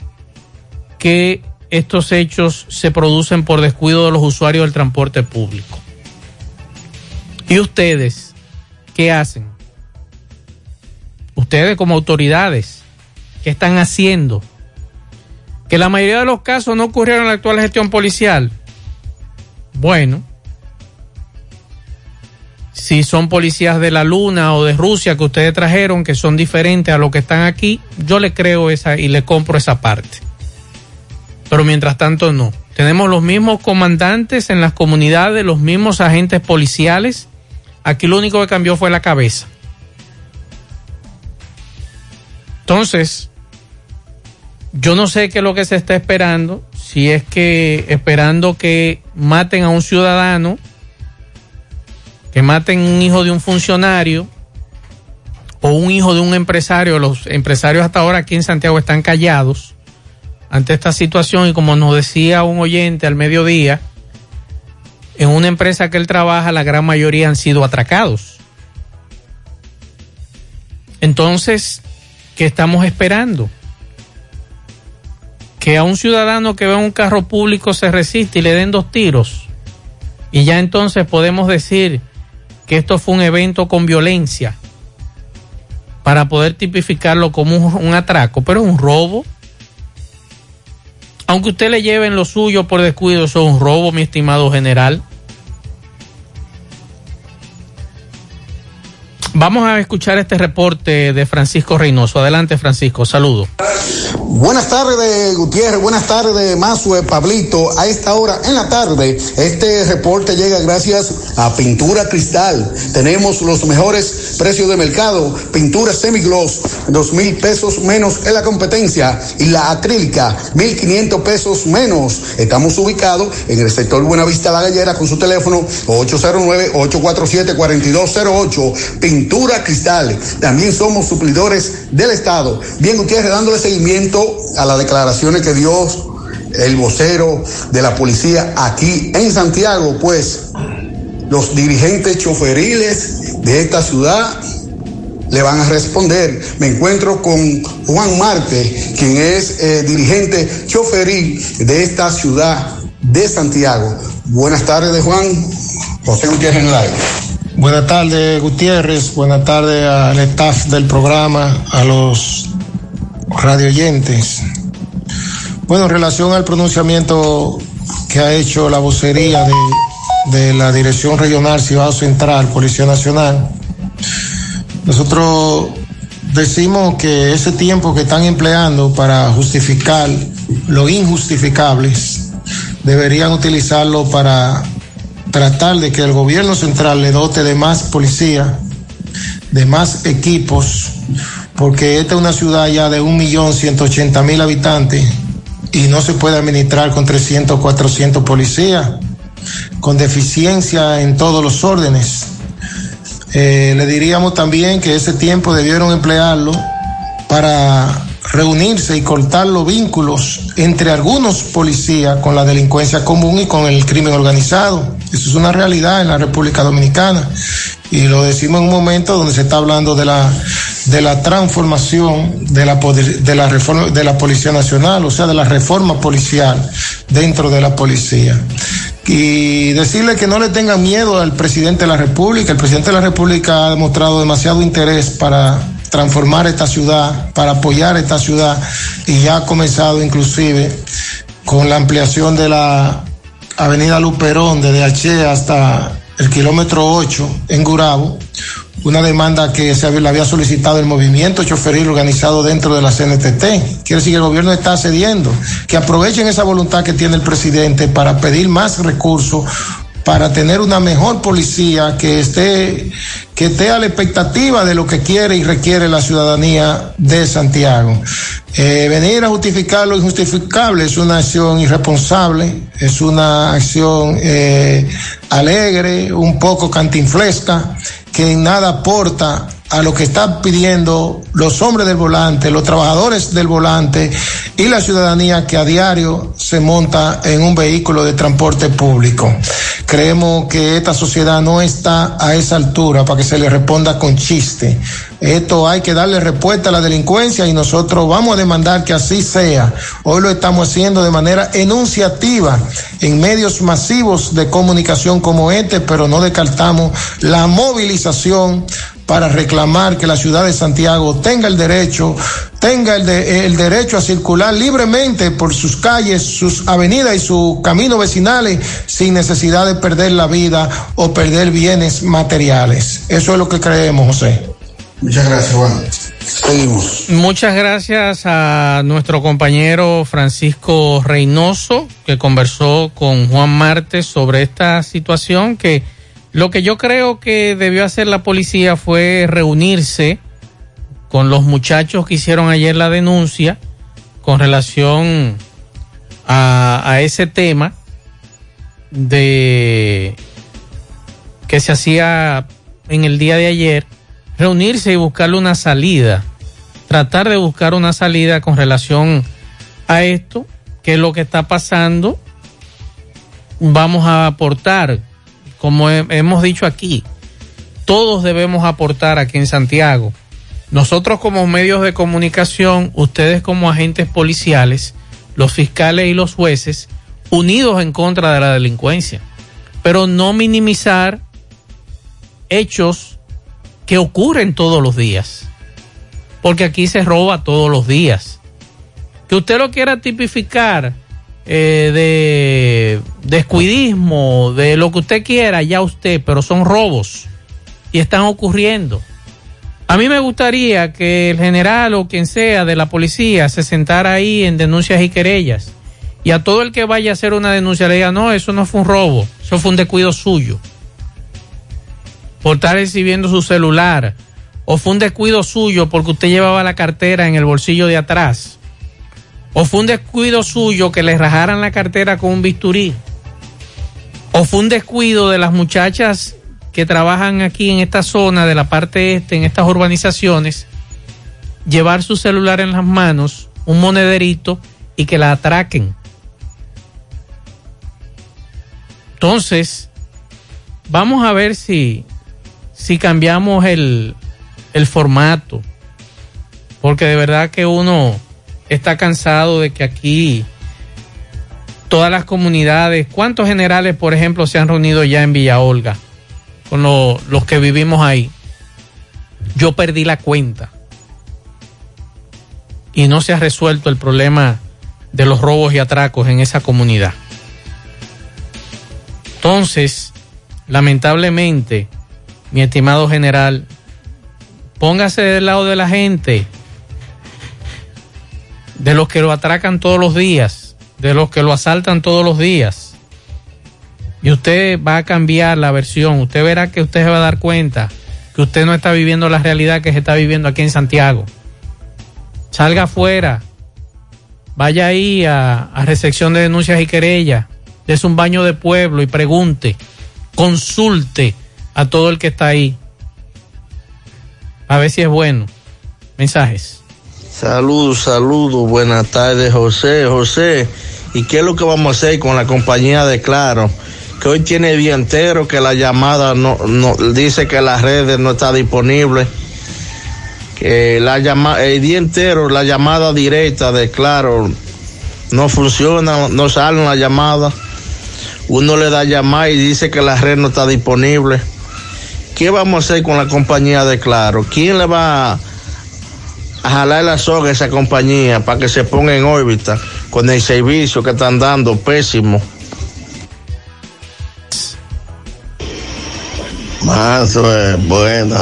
que estos hechos se producen por descuido de los usuarios del transporte público. ¿Y ustedes qué hacen? Ustedes como autoridades, ¿qué están haciendo? Que la mayoría de los casos no ocurrieron en la actual gestión policial. Bueno, si son policías de la Luna o de Rusia que ustedes trajeron, que son diferentes a lo que están aquí, yo le creo esa y le compro esa parte. Pero mientras tanto no. Tenemos los mismos comandantes en las comunidades, los mismos agentes policiales. Aquí lo único que cambió fue la cabeza. Entonces, yo no sé qué es lo que se está esperando, si es que esperando que maten a un ciudadano, que maten un hijo de un funcionario o un hijo de un empresario. Los empresarios hasta ahora aquí en Santiago están callados ante esta situación y como nos decía un oyente al mediodía, en una empresa que él trabaja la gran mayoría han sido atracados. Entonces, ¿qué estamos esperando? Que a un ciudadano que ve un carro público se resiste y le den dos tiros. Y ya entonces podemos decir que esto fue un evento con violencia para poder tipificarlo como un, un atraco, pero es un robo. Aunque usted le lleven lo suyo por descuido, eso es un robo, mi estimado general. Vamos a escuchar este reporte de Francisco Reynoso. Adelante, Francisco. Saludo. Buenas tardes, Gutiérrez. Buenas tardes, Mazue, Pablito. A esta hora en la tarde, este reporte llega gracias a Pintura Cristal. Tenemos los mejores precios de mercado. Pintura semigloss, dos mil pesos menos en la competencia. Y la acrílica, mil quinientos pesos menos. Estamos ubicados en el sector Buenavista La Gallera con su teléfono 809-847-4208. Pintura Cristal. También somos suplidores del Estado. Bien, Gutiérrez, dándole seguimiento a las declaraciones que dio el vocero de la policía aquí en Santiago, pues los dirigentes choferiles de esta ciudad le van a responder. Me encuentro con Juan Marte, quien es eh, dirigente choferil de esta ciudad de Santiago. Buenas tardes, Juan. José Gutiérrez live. Buenas tardes, Gutiérrez. Buenas tardes al staff del programa, a los radioyentes. Bueno, en relación al pronunciamiento que ha hecho la vocería de, la Dirección Regional Cibao Central, Policía Nacional, nosotros decimos que ese tiempo que están empleando para justificar lo injustificables, deberían utilizarlo para tratar de que el gobierno central le dote de más policía, de más equipos, porque esta es una ciudad ya de un millón ciento ochenta mil habitantes y no se puede administrar con 300, 400 policías, con deficiencia en todos los órdenes. Eh, le diríamos también que ese tiempo debieron emplearlo para reunirse y cortar los vínculos entre algunos policías con la delincuencia común y con el crimen organizado. Eso es una realidad en la República Dominicana. Y lo decimos en un momento donde se está hablando de la, de la transformación de la, de la reforma de la Policía Nacional, o sea, de la reforma policial dentro de la policía. Y decirle que no le tengan miedo al presidente de la República. El presidente de la República ha demostrado demasiado interés para transformar esta ciudad, para apoyar esta ciudad y ya ha comenzado inclusive con la ampliación de la avenida Luperón desde H hasta el kilómetro 8 en Gurabo, una demanda que se había, había solicitado el movimiento choferil organizado dentro de la CNTT. Quiere decir que el gobierno está cediendo, que aprovechen esa voluntad que tiene el presidente para pedir más recursos para tener una mejor policía que esté, que esté a la expectativa de lo que quiere y requiere la ciudadanía de Santiago. Eh, venir a justificar lo injustificable es una acción irresponsable, es una acción eh, alegre, un poco cantinflesca, que en nada aporta a lo que están pidiendo los hombres del volante, los trabajadores del volante y la ciudadanía que a diario se monta en un vehículo de transporte público. Creemos que esta sociedad no está a esa altura para que se le responda con chiste. Esto hay que darle respuesta a la delincuencia y nosotros vamos a demandar que así sea. Hoy lo estamos haciendo de manera enunciativa en medios masivos de comunicación como este, pero no descartamos la movilización para reclamar que la ciudad de Santiago tenga el derecho, tenga el, el derecho a circular libremente por sus calles, sus avenidas y sus caminos vecinales sin necesidad de perder la vida o perder bienes materiales. Eso es lo que creemos, José. Muchas gracias, Juan. Seguimos. Muchas gracias a nuestro compañero Francisco Reynoso, que conversó con Juan Martes sobre esta situación que lo que yo creo que debió hacer la policía fue reunirse con los muchachos que hicieron ayer la denuncia con relación a, a ese tema de que se hacía en el día de ayer, reunirse y buscarle una salida, tratar de buscar una salida con relación a esto, que es lo que está pasando, vamos a aportar, como he- hemos dicho aquí, todos debemos aportar aquí en Santiago. Nosotros como medios de comunicación, ustedes como agentes policiales, los fiscales y los jueces, unidos en contra de la delincuencia, pero no minimizar hechos que ocurren todos los días, porque aquí se roba todos los días. Que usted lo quiera tipificar eh, de descuidismo, de lo que usted quiera, ya usted, pero son robos y están ocurriendo. A mí me gustaría que el general o quien sea de la policía se sentara ahí en denuncias y querellas y a todo el que vaya a hacer una denuncia le diga, no, eso no fue un robo, eso fue un descuido suyo por estar recibiendo su celular o fue un descuido suyo porque usted llevaba la cartera en el bolsillo de atrás o fue un descuido suyo que le rajaran la cartera con un bisturí o fue un descuido de las muchachas que trabajan aquí en esta zona de la parte este, en estas urbanizaciones, llevar su celular en las manos, un monederito y que la atraquen. Entonces, vamos a ver si, si cambiamos el, el formato, porque de verdad que uno está cansado de que aquí todas las comunidades, ¿cuántos generales, por ejemplo, se han reunido ya en Villa Olga? con lo- los que vivimos ahí, yo perdí la cuenta. Y no se ha resuelto el problema de los robos y atracos en esa comunidad. Entonces, lamentablemente, mi estimado general, póngase del lado de la gente, de los que lo atracan todos los días, de los que lo asaltan todos los días. Y usted va a cambiar la versión, usted verá que usted se va a dar cuenta que usted no está viviendo la realidad que se está viviendo aquí en Santiago. Salga afuera, vaya ahí a, a recepción de denuncias y querellas, es un baño de pueblo y pregunte, consulte a todo el que está ahí. A ver si es bueno. Mensajes. Saludos, saludos, buenas tardes, José. José, ¿y qué es lo que vamos a hacer con la compañía de Claro? Que hoy tiene el día entero que la llamada no, no dice que las redes no está disponible. Que la llama, el día entero la llamada directa de Claro no funciona, no salen la llamada. Uno le da llamada y dice que la red no está disponible. ¿Qué vamos a hacer con la compañía de Claro? ¿Quién le va a jalar la soga a esa compañía para que se ponga en órbita con el servicio que están dando pésimo. Más es buena.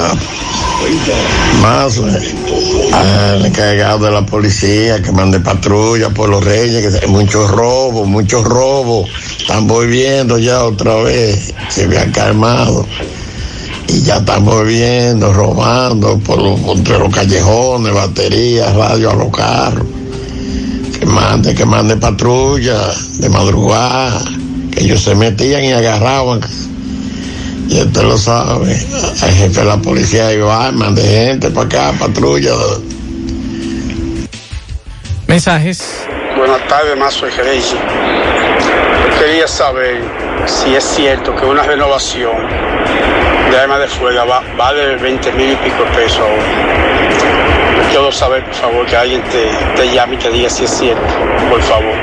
Más el encargado de la policía que mande patrulla por los reyes, que muchos robos, muchos robos. Están volviendo ya otra vez, se habían calmado. Y ya están volviendo, robando por los, entre los callejones, baterías, radio a los carros. Que mande, que mande patrulla de madrugada, que ellos se metían y agarraban. Y usted lo sabe, el jefe de la policía iba, mande gente para acá, patrulla. Mensajes. Buenas tardes, más soy Gereji. Quería saber si es cierto que una renovación de arma de fuego va, vale 20 mil y pico pesos. Quiero saber, por favor, que alguien te, te llame y te diga si es cierto, por favor.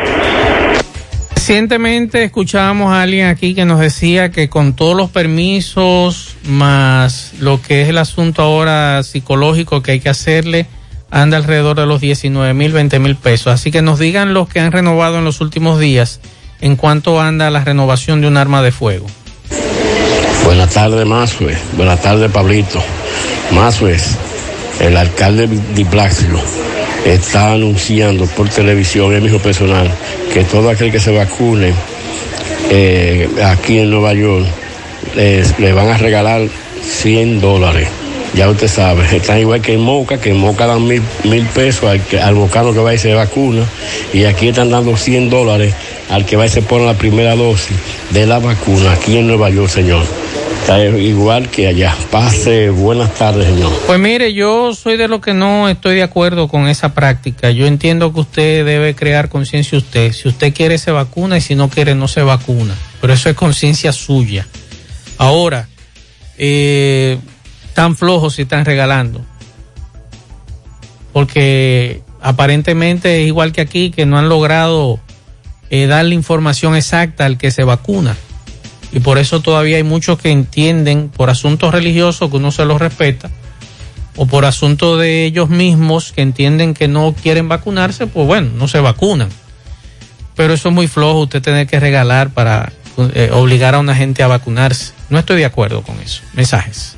Recientemente escuchábamos a alguien aquí que nos decía que con todos los permisos, más lo que es el asunto ahora psicológico que hay que hacerle, anda alrededor de los 19 mil, 20 mil pesos. Así que nos digan los que han renovado en los últimos días en cuánto anda la renovación de un arma de fuego. Buenas tardes, Mazue. Buenas tardes, Pablito. Mazue, el alcalde de Plácido está anunciando por televisión, es mi hijo personal, que todo aquel que se vacune eh, aquí en Nueva York le van a regalar 100 dólares. Ya usted sabe, están igual que en Moca, que en Moca dan mil, mil pesos al, al que va y se vacuna, y aquí están dando 100 dólares al que va y se pone la primera dosis de la vacuna aquí en Nueva York, señor. Está igual que allá. Pase buenas tardes, señor. Pues mire, yo soy de lo que no estoy de acuerdo con esa práctica. Yo entiendo que usted debe crear conciencia usted. Si usted quiere se vacuna y si no quiere no se vacuna. Pero eso es conciencia suya. Ahora, eh, tan flojos si están regalando. Porque aparentemente es igual que aquí, que no han logrado eh, dar la información exacta al que se vacuna. Y por eso todavía hay muchos que entienden por asuntos religiosos que uno se los respeta, o por asuntos de ellos mismos que entienden que no quieren vacunarse, pues bueno, no se vacunan. Pero eso es muy flojo, usted tener que regalar para eh, obligar a una gente a vacunarse. No estoy de acuerdo con eso. Mensajes.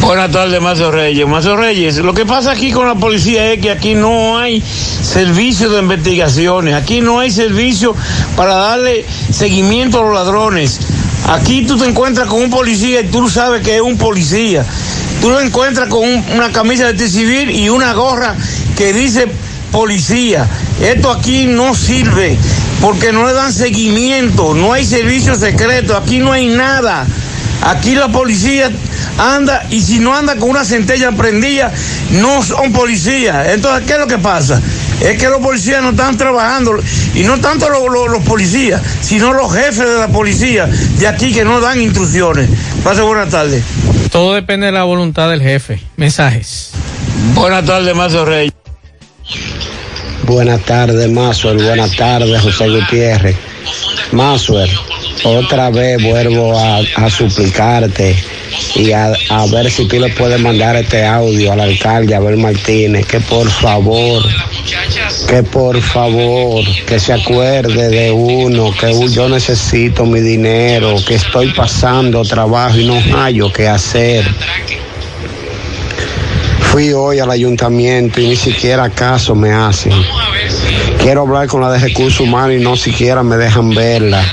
Buenas tardes, Mazo Reyes. Mazo Reyes, lo que pasa aquí con la policía es que aquí no hay servicio de investigaciones, aquí no hay servicio para darle seguimiento a los ladrones. Aquí tú te encuentras con un policía y tú sabes que es un policía. Tú lo encuentras con un- una camisa de civil y una gorra que dice policía. Esto aquí no sirve porque no le dan seguimiento, no hay servicio secreto, aquí no hay nada. Aquí la policía anda y si no anda con una centella prendida, no son policías. Entonces, ¿qué es lo que pasa? Es que los policías no están trabajando y no tanto los, los- los policías, sino los jefes de la policía de aquí que no dan instrucciones. Pase buenas tardes. Todo depende de la voluntad del jefe. Mensajes. Buenas tardes, Mazo Reyes. Buenas tardes, Mazuel. Buenas tardes, José Gutiérrez. Mazuel, otra vez vuelvo a, a suplicarte y a, ver si tú le puedes mandar este audio al alcalde Abel Martínez, que por favor, que por favor, que se acuerde de uno, que yo necesito mi dinero, que estoy pasando trabajo y no hallo qué hacer. Fui hoy al ayuntamiento y ni siquiera caso me hacen. Quiero hablar con la de recursos humanos y no siquiera me dejan verla.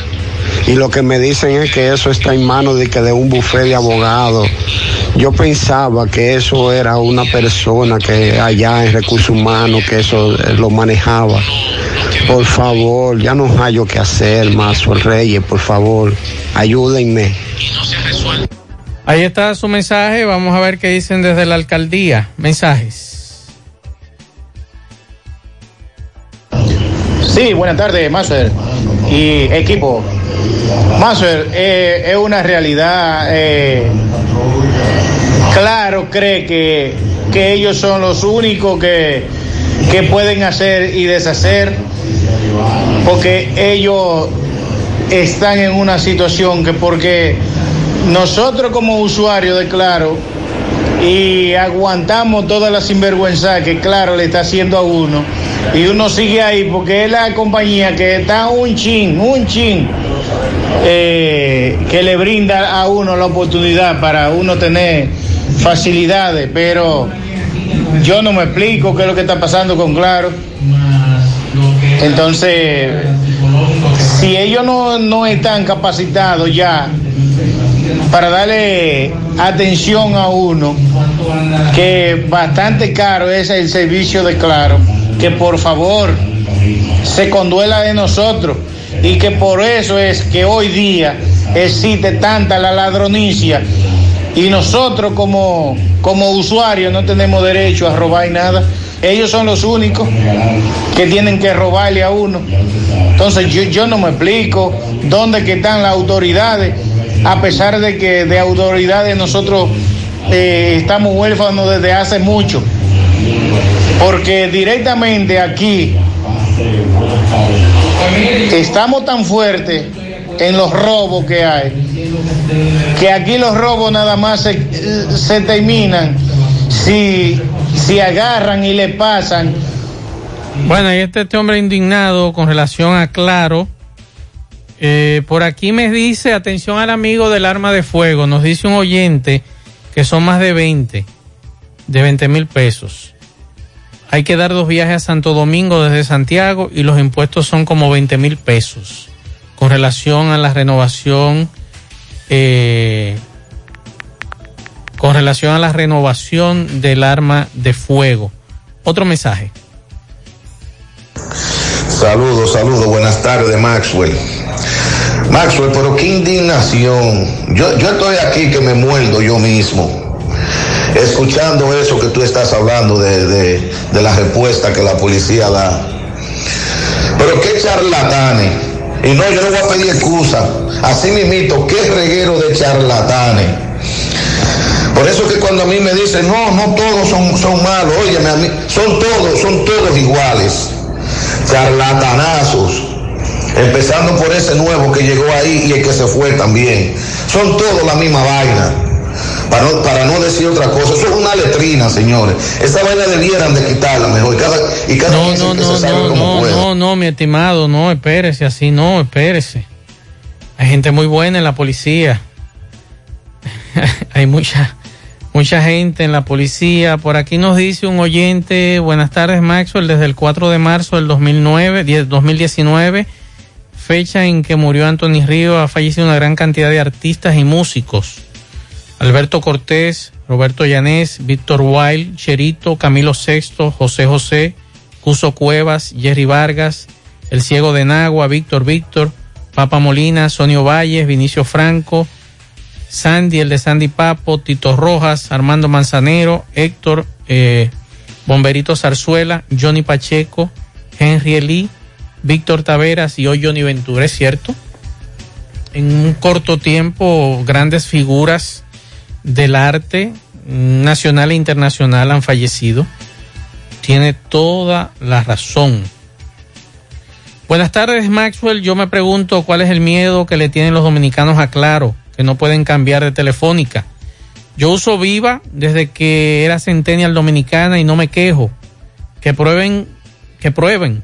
Y lo que me dicen es que eso está en manos de, que de un bufete de abogados. Yo pensaba que eso era una persona que allá en recursos humanos, que eso eh, lo manejaba. Por favor, ya no hallo qué hacer, Mazo Reyes, por favor, ayúdenme. Ahí está su mensaje. Vamos a ver qué dicen desde la alcaldía. Mensajes. Sí, buenas tardes, Master y equipo. Master, eh, es una realidad. eh, claro, cree que, que ellos son los únicos que, que pueden hacer y deshacer, porque ellos están en una situación que porque nosotros como usuarios de Claro y aguantamos toda la sinvergüenza que Claro le está haciendo a uno y uno sigue ahí porque es la compañía que está un chin, un chin eh, que le brinda a uno la oportunidad para uno tener facilidades, pero yo no me explico qué es lo que está pasando con Claro. Entonces, si ellos no, no están capacitados ya para darle atención a uno, que bastante caro es el servicio de Claro, que por favor se conduela de nosotros y que por eso es que hoy día existe tanta la ladronicia y nosotros como, como usuarios no tenemos derecho a robar nada. Ellos son los únicos que tienen que robarle a uno. Entonces yo, yo no me explico dónde están las autoridades, a pesar de que de autoridades nosotros eh, estamos huérfanos desde hace mucho. Porque directamente aquí estamos tan fuertes en los robos que hay, que aquí los robos nada más se, terminan si, si agarran y le pasan. Bueno, ahí está este hombre indignado con relación a Claro. Eh, por aquí me dice, atención al amigo del arma de fuego, nos dice un oyente que son más de 20, de 20 mil pesos. Hay que dar dos viajes a Santo Domingo desde Santiago y los impuestos son como 20 mil pesos con relación a la renovación, eh, con relación a la renovación del arma de fuego. Otro mensaje. Saludos, saludos, buenas tardes, Maxwell. Maxwell, pero qué indignación. Yo, yo estoy aquí que me muerdo yo mismo, escuchando eso que tú estás hablando de, de, la respuesta que la policía da. Pero qué charlatanes. Y no, yo no voy a pedir excusa. Así mismito, qué reguero de charlatanes. Por eso que cuando a mí me dicen, no, no todos son, son malos, óyeme, a mí, son todos, son todos iguales. Charlatanazos. Empezando por ese nuevo que llegó ahí y el que se fue también. Son todos la misma vaina. Para no, para no decir otra cosa. Eso es una letrina, señores. Esa vaina debieran de quitarla mejor. Y cada, y cada No, no, no, se no, no, no, no, mi estimado, no, espérese, así no, espérese. Hay gente muy buena en la policía. [LAUGHS] Hay mucha, mucha gente en la policía. Por aquí nos dice un oyente, buenas tardes Maxwell, desde el 4 de marzo del 2009, 10 2019, fecha en que murió Anthony Río, ha fallecido una gran cantidad de artistas y músicos. Alberto Cortés, Roberto Llanés, Víctor Wild, Cherito, Camilo Sexto, José José, Cuso Cuevas, Jerry Vargas, El Ciego de Nagua, Víctor Víctor, Papa Molina, Sonio Valles, Vinicio Franco, Sandy, el de Sandy Papo, Tito Rojas, Armando Manzanero, Héctor, eh, Bomberito Zarzuela, Johnny Pacheco, Henry Elí, Víctor Taveras y hoy Johnny Ventura, ¿es cierto? En un corto tiempo, grandes figuras del arte nacional e internacional han fallecido. Tiene toda la razón. Buenas tardes, Maxwell. Yo me pregunto cuál es el miedo que le tienen los dominicanos a Claro, que no pueden cambiar de telefónica. Yo uso Viva desde que era Centennial Dominicana y no me quejo. Que prueben, que prueben.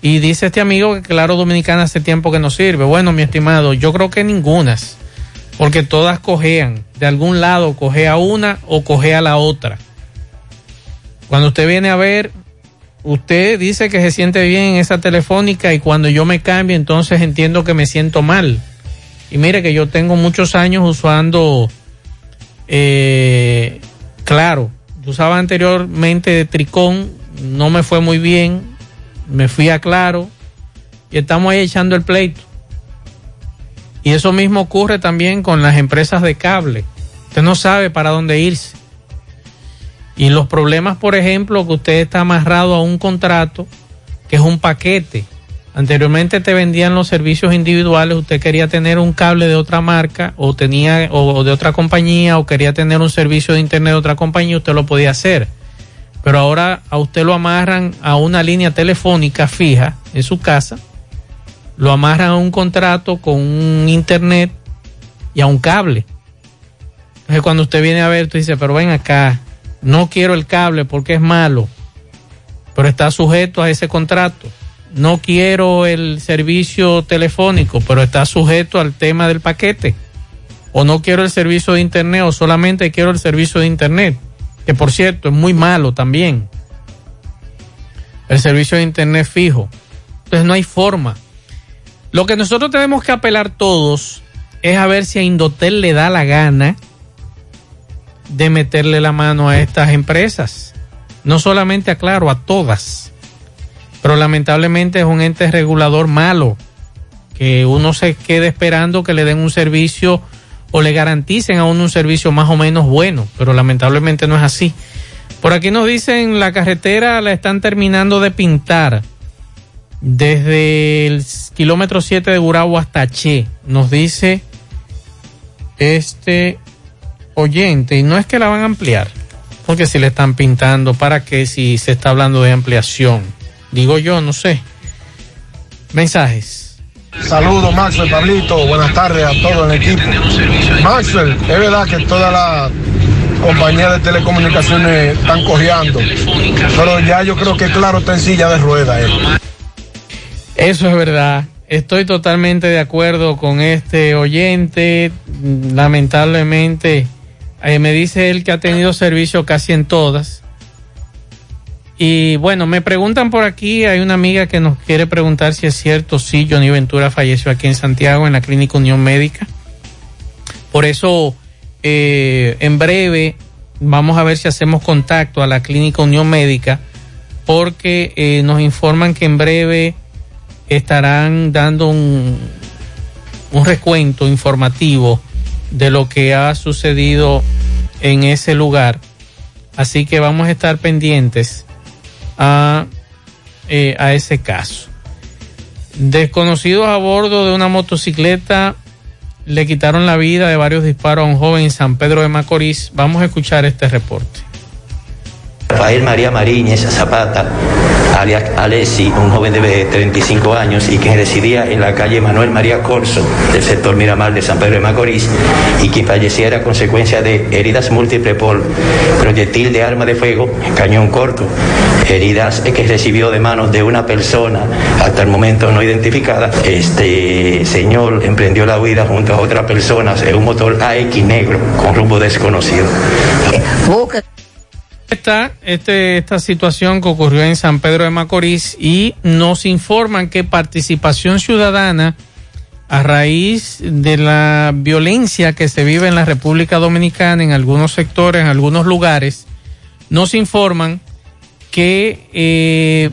Y dice este amigo que Claro Dominicana hace tiempo que no sirve. Bueno, mi estimado, yo creo que ningunas. Porque todas cojean. De algún lado cojea una o cojea la otra. Cuando usted viene a ver, usted dice que se siente bien en esa telefónica y cuando yo me cambio, entonces entiendo que me siento mal. Y mire que yo tengo muchos años usando, eh, claro, yo usaba anteriormente Tricón, no me fue muy bien, me fui a Claro y estamos ahí echando el pleito. Y eso mismo ocurre también con las empresas de cable. Usted no sabe para dónde irse. Y los problemas, por ejemplo, que usted está amarrado a un contrato que es un paquete. Anteriormente te vendían los servicios individuales, usted quería tener un cable de otra marca o tenía o de otra compañía o quería tener un servicio de internet de otra compañía, usted lo podía hacer. Pero ahora a usted lo amarran a una línea telefónica fija en su casa, lo amarran a un contrato con un internet y a un cable. Entonces cuando usted viene a ver, usted dice, pero ven acá, no quiero el cable porque es malo, pero está sujeto a ese contrato. No quiero el servicio telefónico, pero está sujeto al tema del paquete. O no quiero el servicio de internet, o solamente quiero el servicio de internet, que por cierto es muy malo también. El servicio de internet fijo. Entonces no hay forma. Lo que nosotros tenemos que apelar todos es a ver si a Indotel le da la gana de meterle la mano a estas empresas. No solamente a Claro, a todas. Pero lamentablemente es un ente regulador malo, que uno se quede esperando que le den un servicio o le garanticen a uno un servicio más o menos bueno, pero lamentablemente no es así. Por aquí nos dicen la carretera la están terminando de pintar desde el kilómetro 7 de Gurabo hasta Che. Nos dice este oyente, y no es que la van a ampliar, porque si le están pintando, ¿para qué si se está hablando de ampliación? Digo yo, no sé. Mensajes. Saludos, Maxwell, Pablito. Buenas tardes a todo el equipo. Maxwell, es verdad que todas las compañías de telecomunicaciones están cojeando, pero ya yo creo que claro está en silla de ruedas. eh. Eso es verdad. Estoy totalmente de acuerdo con este oyente. Lamentablemente, eh, me dice él que ha tenido servicio casi en todas. Y bueno, me preguntan por aquí, hay una amiga que nos quiere preguntar si es cierto, sí, Johnny Ventura falleció aquí en Santiago, en la Clínica Unión Médica. Por eso, eh, en breve, vamos a ver si hacemos contacto a la Clínica Unión Médica, porque eh, nos informan que en breve estarán dando un, recuento informativo de lo que ha sucedido en ese lugar. Así que vamos a estar pendientes a, eh, a ese caso. Desconocidos a bordo de una motocicleta le quitaron la vida de varios disparos a un joven en San Pedro de Macorís. Vamos a escuchar este reporte. Rafael María Mariñez Zapata, alias Alessi, un joven de 35 años y quien residía en la calle Manuel María Corso del sector Miramar de San Pedro de Macorís y quien falleciera a consecuencia de heridas múltiples por proyectil de arma de fuego, cañón corto, heridas que recibió de manos de una persona hasta el momento no identificada. Este señor emprendió la huida junto a otras personas en un motor AX negro con rumbo desconocido. Está este, esta situación que ocurrió en San Pedro de Macorís y nos informan que participación ciudadana a raíz de la violencia que se vive en la República Dominicana en algunos sectores, en algunos lugares, nos informan que eh,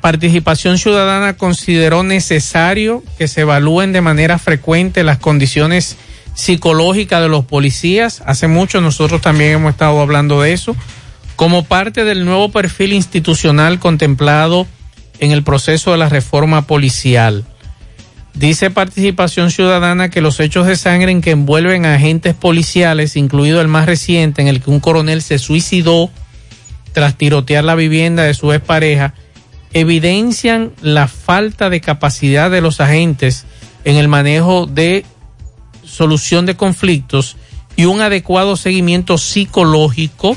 participación ciudadana consideró necesario que se evalúen de manera frecuente las condiciones psicológicas de los policías. Hace mucho nosotros también hemos estado hablando de eso como parte del nuevo perfil institucional contemplado en el proceso de la reforma policial. Dice Participación Ciudadana que los hechos de sangre en que envuelven a agentes policiales, incluido el más reciente en el que un coronel se suicidó tras tirotear la vivienda de su expareja, evidencian la falta de capacidad de los agentes en el manejo de solución de conflictos y un adecuado seguimiento psicológico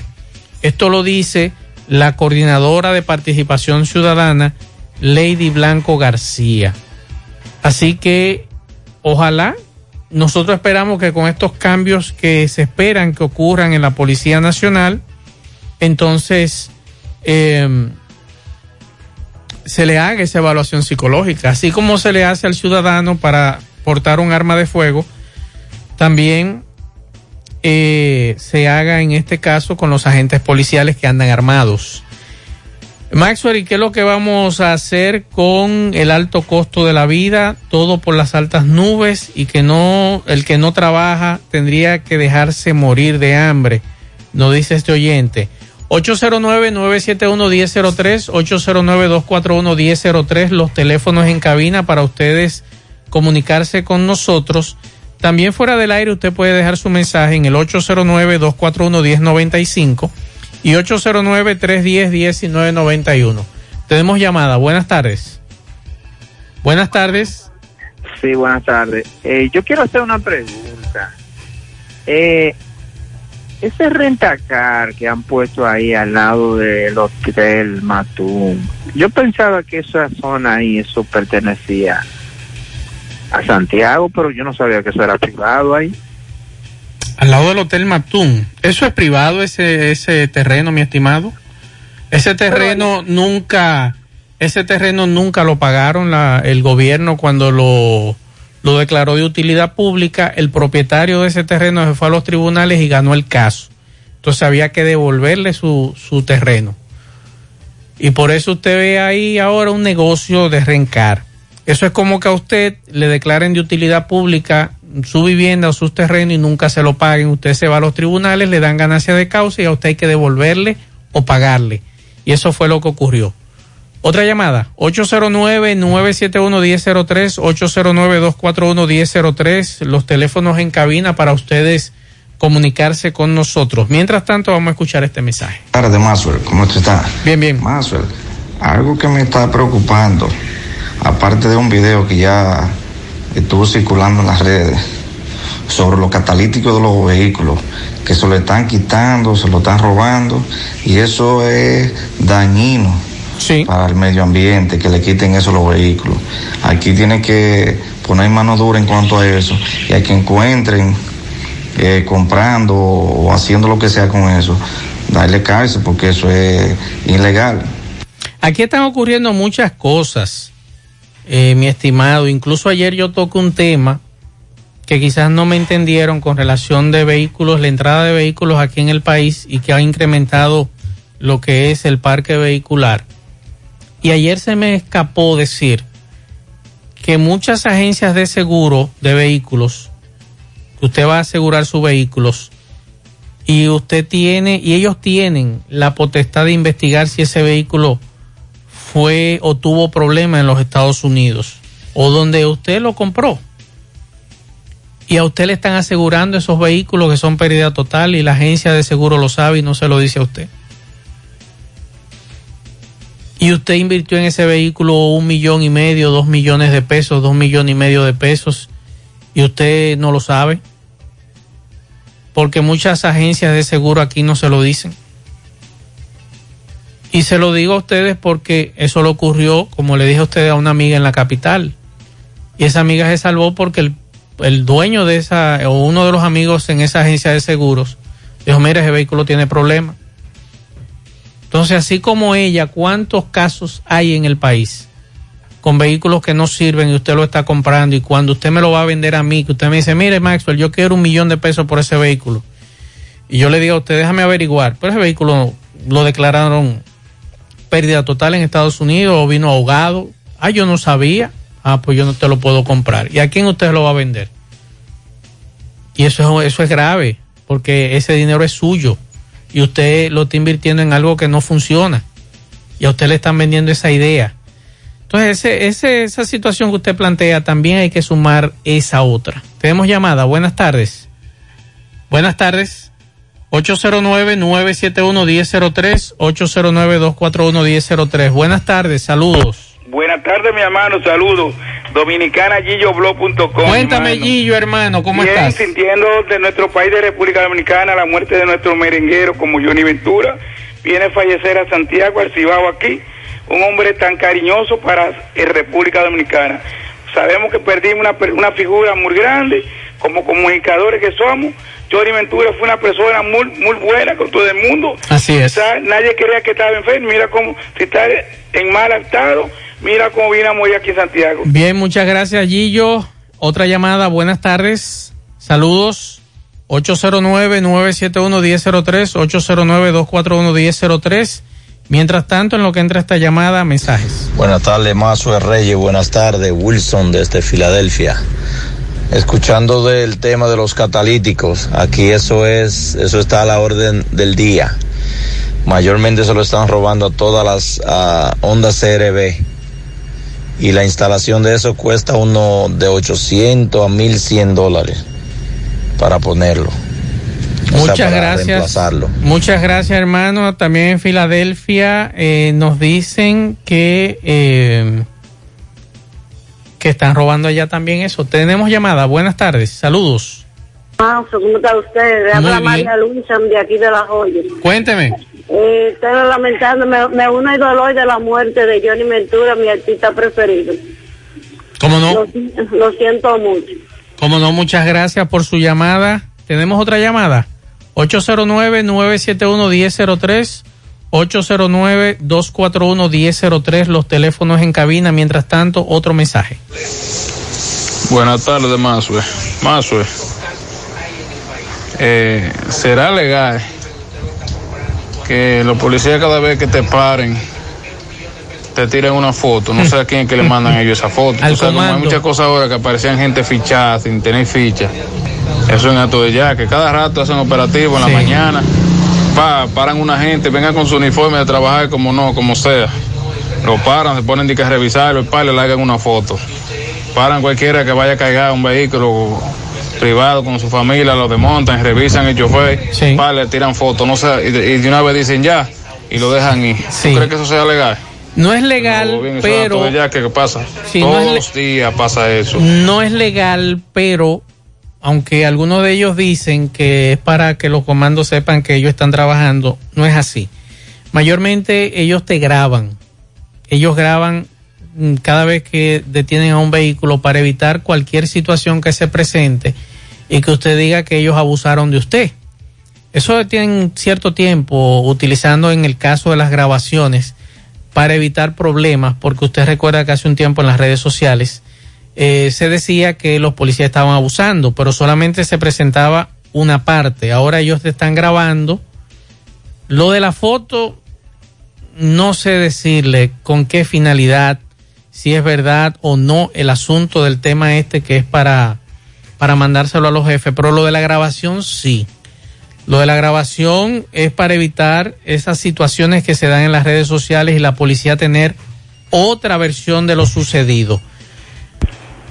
esto lo dice la coordinadora de participación ciudadana, Lady Blanco García. Así que ojalá, nosotros esperamos que con estos cambios que se esperan que ocurran en la Policía Nacional, entonces eh, se le haga esa evaluación psicológica, así como se le hace al ciudadano para portar un arma de fuego, también eh, se haga en este caso con los agentes policiales que andan armados. Maxwell, ¿y qué es lo que vamos a hacer con el alto costo de la vida? Todo por las altas nubes y que no, el que no trabaja tendría que dejarse morir de hambre, nos dice este oyente. 809-971-1003, 809-241-1003, los teléfonos en cabina para ustedes comunicarse con nosotros. También fuera del aire usted puede dejar su mensaje en el 809-241-1095 y 809-310-1991. Tenemos llamada. Buenas tardes. Buenas tardes. Sí, buenas tardes. Eh, yo quiero hacer una pregunta. Eh, ese rentacar que han puesto ahí al lado del hotel Matún, yo pensaba que esa zona ahí, eso pertenecía Santiago, pero yo no sabía que eso era privado ahí. Al lado del Hotel Matún. ¿Eso es privado, ese, ese terreno, mi estimado? Ese terreno nunca, ese terreno nunca lo pagaron la, el gobierno cuando lo, lo declaró de utilidad pública. El propietario de ese terreno se fue a los tribunales y ganó el caso. Entonces había que devolverle su, su terreno. Y por eso usted ve ahí ahora un negocio de rencar. Eso es como que a usted le declaren de utilidad pública su vivienda o sus terrenos y nunca se lo paguen. Usted se va a los tribunales, le dan ganancia de causa y a usted hay que devolverle o pagarle. Y eso fue lo que ocurrió. Otra llamada, 809-971-1003, 809-241-1003, los teléfonos en cabina para ustedes comunicarse con nosotros. Mientras tanto, vamos a escuchar este mensaje. tardes, Maxwell. ¿Cómo tú estás? Bien, bien. Maxwell, algo que me está preocupando, aparte de un video que ya estuvo circulando en las redes sobre los catalíticos de los vehículos, que se lo están quitando, se lo están robando, y eso es dañino para el medio ambiente, que le quiten eso a los vehículos. Aquí tiene que poner mano dura en cuanto a eso, y hay que encuentren eh, comprando o haciendo lo que sea con eso, darle cárcel porque eso es ilegal. Aquí están ocurriendo muchas cosas, eh, mi estimado. Incluso ayer yo toqué un tema que quizás no me entendieron con relación de vehículos, la entrada de vehículos aquí en el país y que ha incrementado lo que es el parque vehicular. Y ayer se me escapó decir que muchas agencias de seguro de vehículos, que usted va a asegurar sus vehículos, y usted tiene, y ellos tienen la potestad de investigar si ese vehículo fue o tuvo problemas en los Estados Unidos, o donde usted lo compró. Y a usted le están asegurando esos vehículos que son pérdida total y la agencia de seguro lo sabe y no se lo dice a usted. Y usted invirtió en ese vehículo un millón y medio, dos millones de pesos, dos millones y medio de pesos, y usted no lo sabe. Porque muchas agencias de seguro aquí no se lo dicen. Y se lo digo a ustedes porque eso le ocurrió, como le dije a usted, a una amiga en la capital. Y esa amiga se salvó porque el, el dueño de esa, o uno de los amigos en esa agencia de seguros, dijo, mira, ese vehículo tiene problemas. Entonces, así como ella, ¿cuántos casos hay en el país con vehículos que no sirven y usted lo está comprando y cuando usted me lo va a vender a mí, que usted me dice, mire Maxwell, yo quiero un millón de pesos por ese vehículo. Y yo le digo a usted, déjame averiguar, pero ese vehículo lo declararon pérdida total en Estados Unidos o vino ahogado. Ah, yo no sabía. Ah, pues yo no te lo puedo comprar. ¿Y a quién usted lo va a vender? Y eso, eso es grave, porque ese dinero es suyo y usted lo está invirtiendo en algo que no funciona y a usted le están vendiendo esa idea. Entonces, ese, ese, esa situación que usted plantea, también hay que sumar esa otra. Tenemos llamada. Buenas tardes. Buenas tardes. 809-971-1003, 809-241-1003. Buenas tardes, saludos. Buenas tardes, mi hermano, saludos. Dominicana GilloBlog.com. Cuéntame, hermano. Gillo, hermano, ¿cómo Bien, estás? sintiendo de nuestro país de República Dominicana la muerte de nuestro merenguero como Johnny Ventura. Viene a fallecer a Santiago, al Cibao aquí. Un hombre tan cariñoso para eh, República Dominicana. Sabemos que perdimos una, una figura muy grande como comunicadores que somos. Johnny Ventura fue una persona muy, muy buena con todo el mundo. Así es. Quizá Nadie creía que estaba enfermo. Mira cómo, si está en mal estado, mira cómo viene a morir aquí en Santiago. Bien, muchas gracias, Gillo. Otra llamada, buenas tardes. Saludos. 809-971-1003, 809-241-1003. Mientras tanto, en lo que entra esta llamada, mensajes. Buenas tardes, Mazo Reyes. Buenas tardes, Wilson desde Filadelfia. Escuchando del tema de los catalíticos, aquí eso es, eso está a la orden del día. Mayormente se lo están robando a todas las a ondas CRB. Y la instalación de eso cuesta uno de 800 a 1100 dólares para ponerlo. O sea, Muchas gracias. Muchas gracias, hermano. También en Filadelfia eh, nos dicen que eh, que están robando allá también eso. Tenemos llamada. Buenas tardes. Saludos. ¿cómo está usted? Le habla. María Luisa de aquí de La Joya. Cuénteme. Eh, estoy lamentando, me, me une el dolor de la muerte de Johnny Ventura, mi artista preferido. ¿Cómo no? Lo, lo siento mucho. Como no, muchas gracias por su llamada. Tenemos otra llamada. 809-971-1003. 809-241-1003. Los teléfonos en cabina. Mientras tanto, otro mensaje. Buenas tardes, Mazue. Mazue. Eh, ¿Será legal que los policías cada vez que te paren te tiren una foto? No sé a quién es que le mandan ellos esa foto. [LAUGHS] Al hay muchas cosas ahora que aparecían gente fichada sin tener ficha. Eso en acto de ya, que cada rato hacen operativo en la mañana. Pa, paran una gente, vengan con su uniforme de trabajar como no, como sea. Lo paran, se ponen de que revisarlo y pa, le largan una foto. Paran cualquiera que vaya a cargar un vehículo privado con su familia, lo desmontan, revisan el chofer, pa, le tiran fotos, no sé, y de, y de una vez dicen ya y lo dejan ir. Sí. ¿Tú crees que eso sea legal? No es legal, No, bien, pero ya, ¿qué, qué pasa? Sí, no Todos le- los días pasa eso. no es legal, pero aunque algunos de ellos dicen que es para que los comandos sepan que ellos están trabajando, no es así. Mayormente ellos te graban. Ellos graban mm, cada vez que detienen a un vehículo para evitar cualquier situación que se presente y que usted diga que ellos abusaron de usted. Eso tienen cierto tiempo utilizando en el caso de las grabaciones para evitar problemas, porque usted recuerda que hace un tiempo en las redes sociales eh, se decía que los policías estaban abusando, pero solamente se presentaba una parte. Ahora ellos te están grabando. Lo de la foto, no sé decirle con qué finalidad, si es verdad o no el asunto del tema este que es para, para mandárselo a los jefes, pero lo de la grabación sí. Lo de la grabación es para evitar esas situaciones que se dan en las redes sociales y la policía tener otra versión de lo sucedido.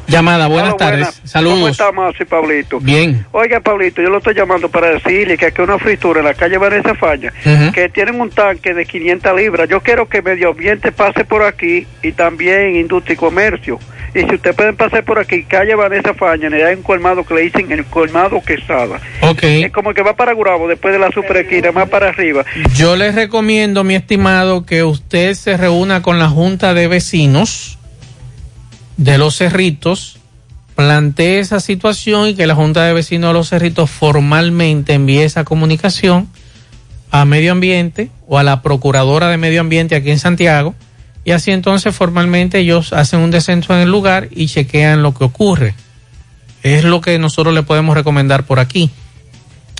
Llamada, buenas Hola, tardes. buenas. ¿Cómo Saludos. está, y Pablito? Bien. Oiga, Pablito, yo lo estoy llamando para decirle que aquí hay una fritura en la calle Vanessa Faña, que tienen un tanque de 500 libras. Yo quiero que Medio Ambiente pase por aquí y también Industria y Comercio. Y si ustedes pueden pasar por aquí, calle Vanessa Faña, hay un colmado que le dicen el colmado Quesada. Ok. Es como que va para Gurabo después de la super esquina, más para arriba. Yo les recomiendo, mi estimado, que usted se reúna con la Junta de Vecinos de Los Cerritos, plantee esa situación y que la Junta de Vecinos de Los Cerritos formalmente envíe esa comunicación a Medio Ambiente o a la Procuradora de Medio Ambiente aquí en Santiago y así entonces formalmente ellos hacen un descenso en el lugar y chequean lo que ocurre. Es lo que nosotros le podemos recomendar por aquí.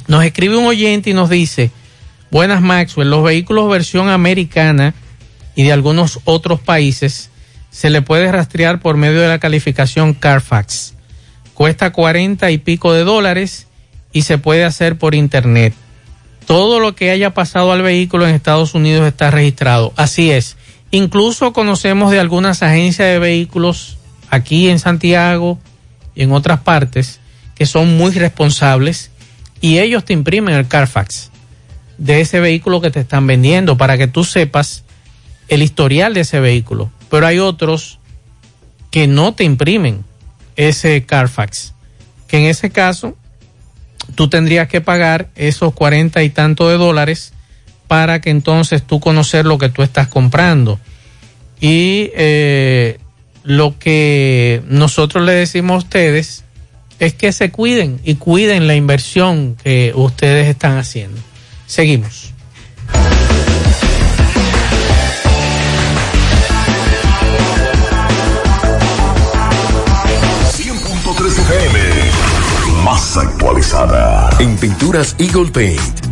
Nos escribe un oyente y nos dice, buenas Maxwell, los vehículos versión americana y de algunos otros países se le puede rastrear por medio de la calificación Carfax. Cuesta 40 y pico de dólares y se puede hacer por internet. Todo lo que haya pasado al vehículo en Estados Unidos está registrado. Así es. Incluso conocemos de algunas agencias de vehículos aquí en Santiago y en otras partes que son muy responsables y ellos te imprimen el Carfax de ese vehículo que te están vendiendo para que tú sepas el historial de ese vehículo. Pero hay otros que no te imprimen ese Carfax, que en ese caso tú tendrías que pagar esos cuarenta y tanto de dólares para que entonces tú conocer lo que tú estás comprando. Y eh, lo que nosotros le decimos a ustedes es que se cuiden y cuiden la inversión que ustedes están haciendo. Seguimos. FM. Más actualizada. En Pinturas Eagle Paint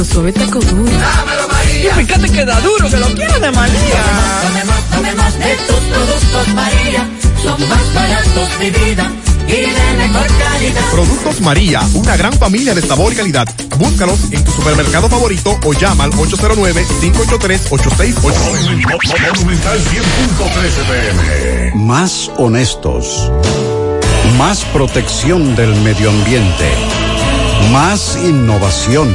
Tu suave taco duro. Dámelo, María. Y fíjate que da duro, que lo quiero de María. Tome más, tome más de tus productos, María. Son más baratos de vida y de mejor calidad. Productos María, una gran familia de sabor y calidad. Búscalos en tu supermercado favorito o llama al 809-583-8689. Monumental 100.13 pm. Más honestos. Más protección del medio ambiente. Más innovación.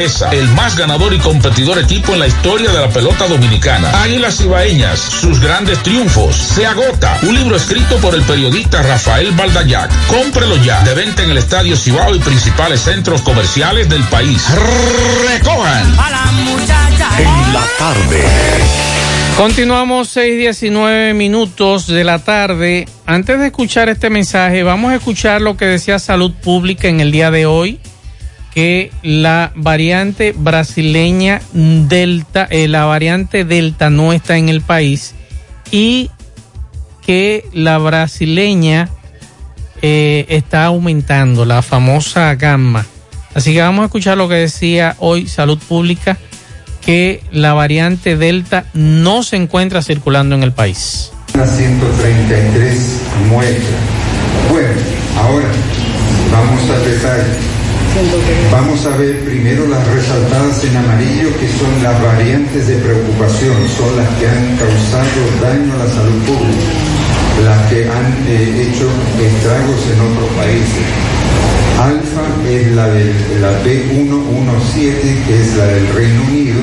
el más ganador y competidor equipo en la historia de la pelota dominicana. Águilas Ibaeñas, sus grandes triunfos. Se agota. Un libro escrito por el periodista Rafael Baldayac. Cómprelo ya. De venta en el Estadio Cibao y principales centros comerciales del país. Recojan. En la tarde. Continuamos 6:19 minutos de la tarde. Antes de escuchar este mensaje, vamos a escuchar lo que decía Salud Pública en el día de hoy que la variante brasileña Delta, eh, la variante Delta no está en el país y que la brasileña eh, está aumentando, la famosa gamma. Así que vamos a escuchar lo que decía hoy Salud Pública, que la variante Delta no se encuentra circulando en el país. 133 muestras. Bueno, ahora vamos a detalle. Vamos a ver primero las resaltadas en amarillo, que son las variantes de preocupación, son las que han causado daño a la salud pública, las que han eh, hecho estragos en otros países. Alfa es la de la B117, que es la del Reino Unido,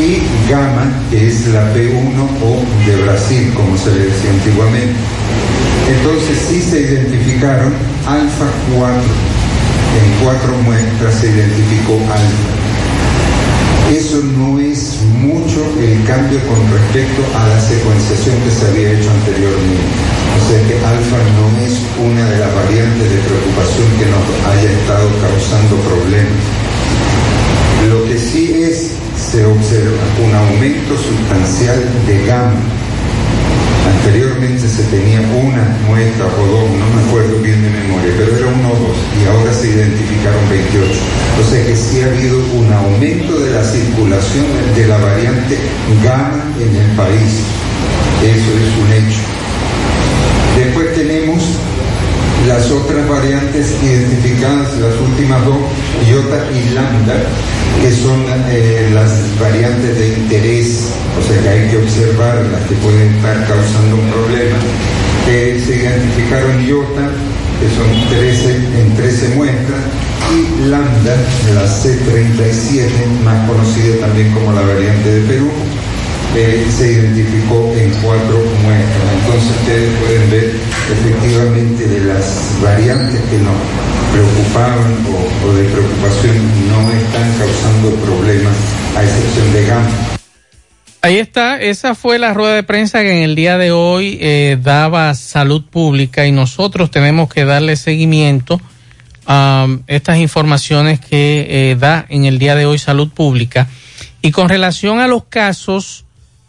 y Gamma, que es la B1 o de Brasil, como se le decía antiguamente. Entonces sí se identificaron alfa 4 en cuatro muestras se identificó alfa. Eso no es mucho el cambio con respecto a la secuenciación que se había hecho anteriormente. O sea que alfa no es una de las variantes de preocupación que nos haya estado causando problemas. Lo que sí es, se observa un aumento sustancial de gamma Anteriormente se tenía una muestra o dos, no me acuerdo bien de memoria, pero era uno o dos y ahora se identificaron 28. O sea que sí ha habido un aumento de la circulación de la variante gamma en el país. Eso es un hecho. Después tenemos las otras variantes identificadas, las últimas dos, iota y lambda, que son eh, las variantes de interés, o sea que hay que observar las que pueden estar causando un problema. Eh, se identificaron iota, que son 13 en 13 muestras, y lambda, la C37, más conocida también como la variante de Perú, eh, se identificó en cuatro muestras. Ustedes pueden ver efectivamente de las variantes que nos preocupaban o, de preocupación no están causando problemas a excepción de gamma. esa fue la rueda de prensa que en el día de hoy eh, daba salud pública y nosotros tenemos que darle seguimiento a estas informaciones que eh, da en el día de hoy salud pública. Y con relación a los casos,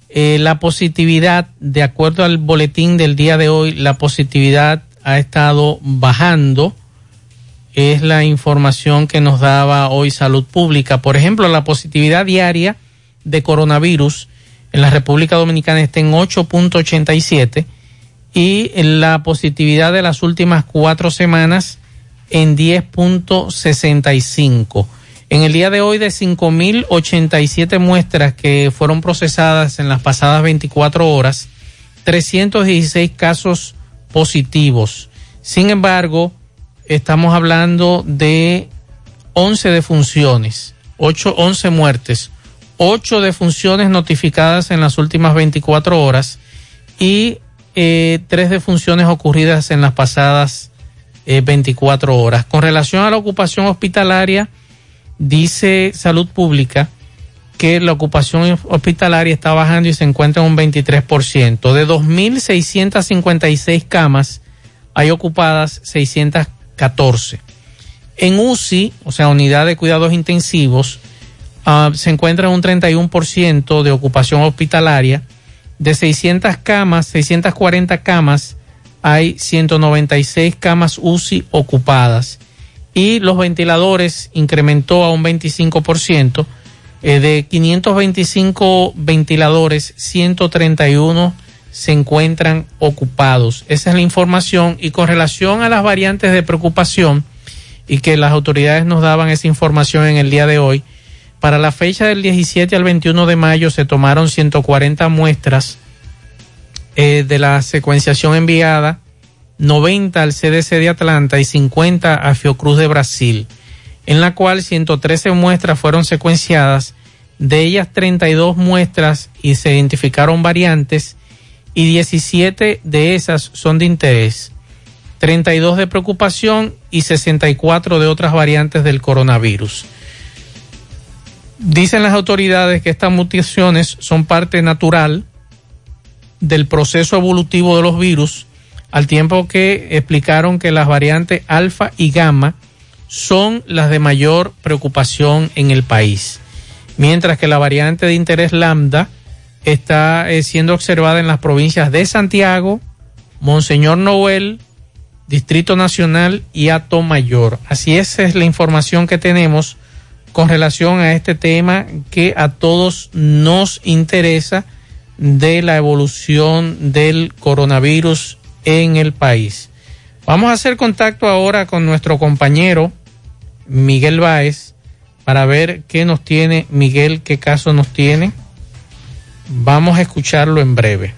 eh, la positividad, de acuerdo al boletín del día de hoy, la positividad ha estado bajando. Es la información que nos daba hoy salud pública. Por ejemplo, la positividad diaria de coronavirus en la República Dominicana está en 8.87 y la positividad de las últimas cuatro semanas en 10.65. En el día de hoy de 5.087 muestras que fueron procesadas en las pasadas 24 horas, 316 casos positivos. Sin embargo, estamos hablando de 11 defunciones, 8, 11 muertes, ocho defunciones notificadas en las últimas 24 horas y eh, tres defunciones ocurridas en las pasadas eh, 24 horas. Con relación a la ocupación hospitalaria, dice Salud Pública que la ocupación hospitalaria está bajando y se encuentra en un 23%. De 2.656 camas, hay ocupadas 614. En UCI, o sea, unidad de cuidados intensivos, uh, se encuentra un 31% de ocupación hospitalaria. De 600 camas, 640 camas, hay 196 camas UCI ocupadas. Y los ventiladores incrementó a un 25%. Eh, de 525 ventiladores, 131 se encuentran ocupados. Esa es la información. Y con relación a las variantes de preocupación, y que las autoridades nos daban esa información en el día de hoy, para la fecha del 17 al 21 de mayo se tomaron 140 muestras eh, de la secuenciación enviada, 90 al CDC de Atlanta y 50 a Fiocruz de Brasil, en la cual 113 muestras fueron secuenciadas, de ellas 32 muestras y se identificaron variantes y 17 de esas son de interés, 32 de preocupación y 64 de otras variantes del coronavirus. Dicen las autoridades que estas mutaciones son parte natural del proceso evolutivo de los virus, al tiempo que explicaron que las variantes alfa y gamma son las de mayor preocupación en el país, mientras que la variante de interés lambda está eh, siendo observada en las provincias de Santiago, Monseñor Noel, Distrito Nacional y Ato Mayor. Así esa es la información que tenemos con relación a este tema que a todos nos interesa de la evolución del coronavirus en el país. Vamos a hacer contacto ahora con nuestro compañero Miguel Báez para ver qué nos tiene Miguel, qué caso nos tiene. Vamos a escucharlo en breve.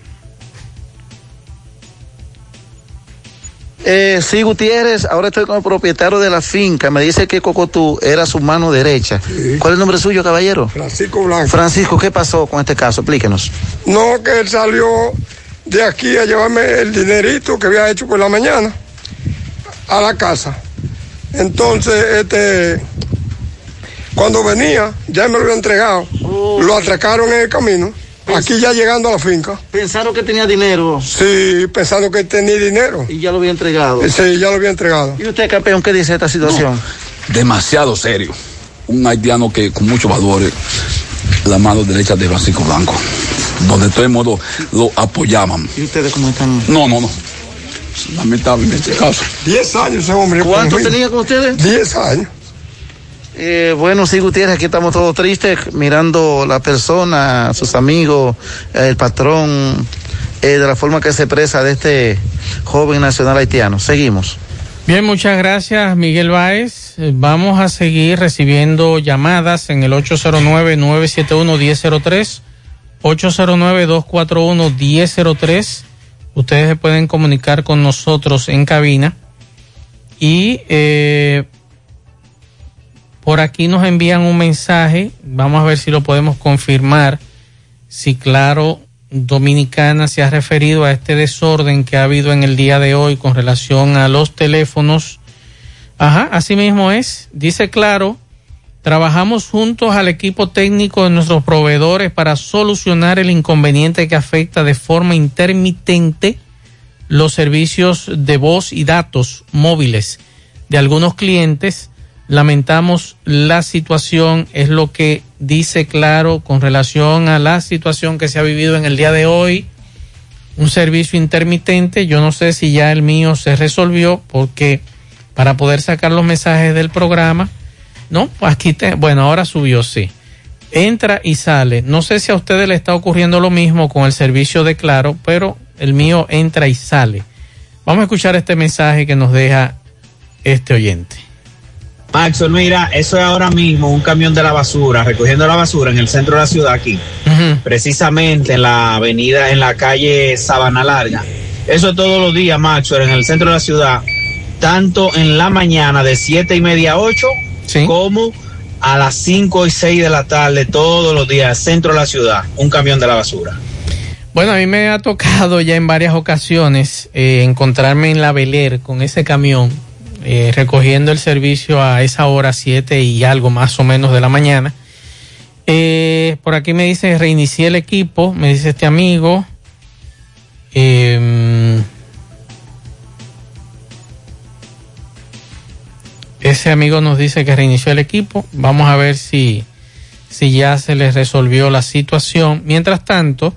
Eh, sí, Gutiérrez, ahora estoy con el propietario de la finca. Me dice que Cocotú era su mano derecha. ¿Cuál es el nombre suyo, caballero? Francisco Blanco. Francisco, ¿qué pasó con este caso? Explíquenos. No, que él salió de aquí a llevarme el dinerito que había hecho por la mañana a la casa. Entonces, este, cuando venía, ya me lo había entregado. Lo atracaron en el camino. Aquí ya llegando a la finca. Pensaron que tenía dinero. Sí, pensando que tenía dinero. Y ya lo había entregado. Sí, ya lo había entregado. ¿Y usted, campeón, qué dice de esta situación? demasiado serio. Un haitiano que con muchos valores, la mano derecha de Francisco Blanco, donde todo el mundo lo apoyaban. ¿Y ustedes cómo están? No, no, no. Lamentable en este caso. Diez años ese hombre. ¿Cuánto conmigo. tenía con ustedes? Diez años. Eh, bueno, sí, Gutiérrez, aquí estamos todos tristes mirando la persona, sus amigos, el patrón, eh, de la forma que se expresa de este joven nacional haitiano. Seguimos. Bien, muchas gracias Miguel Báez. Vamos a seguir recibiendo llamadas en el 809-971-1003, 809-241-1003. Ustedes se pueden comunicar con nosotros en cabina. Y eh, por aquí nos envían un mensaje. Vamos a ver si lo podemos confirmar. Si claro, Dominicana se ha referido a este desorden que ha habido en el día de hoy con relación a los teléfonos. Ajá, así mismo es. Dice claro Trabajamos juntos al equipo técnico de nuestros proveedores para solucionar el inconveniente que afecta de forma intermitente los servicios de voz y datos móviles de algunos clientes. Lamentamos la situación, es lo que dice claro con relación a la situación que se ha vivido en el día de hoy. Un servicio intermitente, yo no sé si ya el mío se resolvió porque para poder sacar los mensajes del programa, no, aquí te, bueno, ahora subió, sí. Entra y sale. No sé si a ustedes le está ocurriendo lo mismo con el servicio de Claro, pero el mío entra y sale. Vamos a escuchar este mensaje que nos deja este oyente. Maxo, mira, eso es ahora mismo un camión de la basura, recogiendo la basura en el centro de la ciudad aquí, precisamente en la avenida, en la calle Sabana Larga. Eso es todos los días, Maxo, en el centro de la ciudad, tanto en la mañana de siete y media a 8 como a las 5 y 6 de la tarde todos los días, centro de la ciudad, un camión de la basura. Bueno, a mí me ha tocado ya en varias ocasiones eh, encontrarme en la Beler con ese camión eh, recogiendo el servicio a esa hora 7 y algo más o menos de la mañana. Eh, por aquí me dice reinicié el equipo, me dice este amigo. Eh, Ese amigo nos dice que reinició el equipo. Vamos a ver si, si ya se les resolvió la situación. Mientras tanto,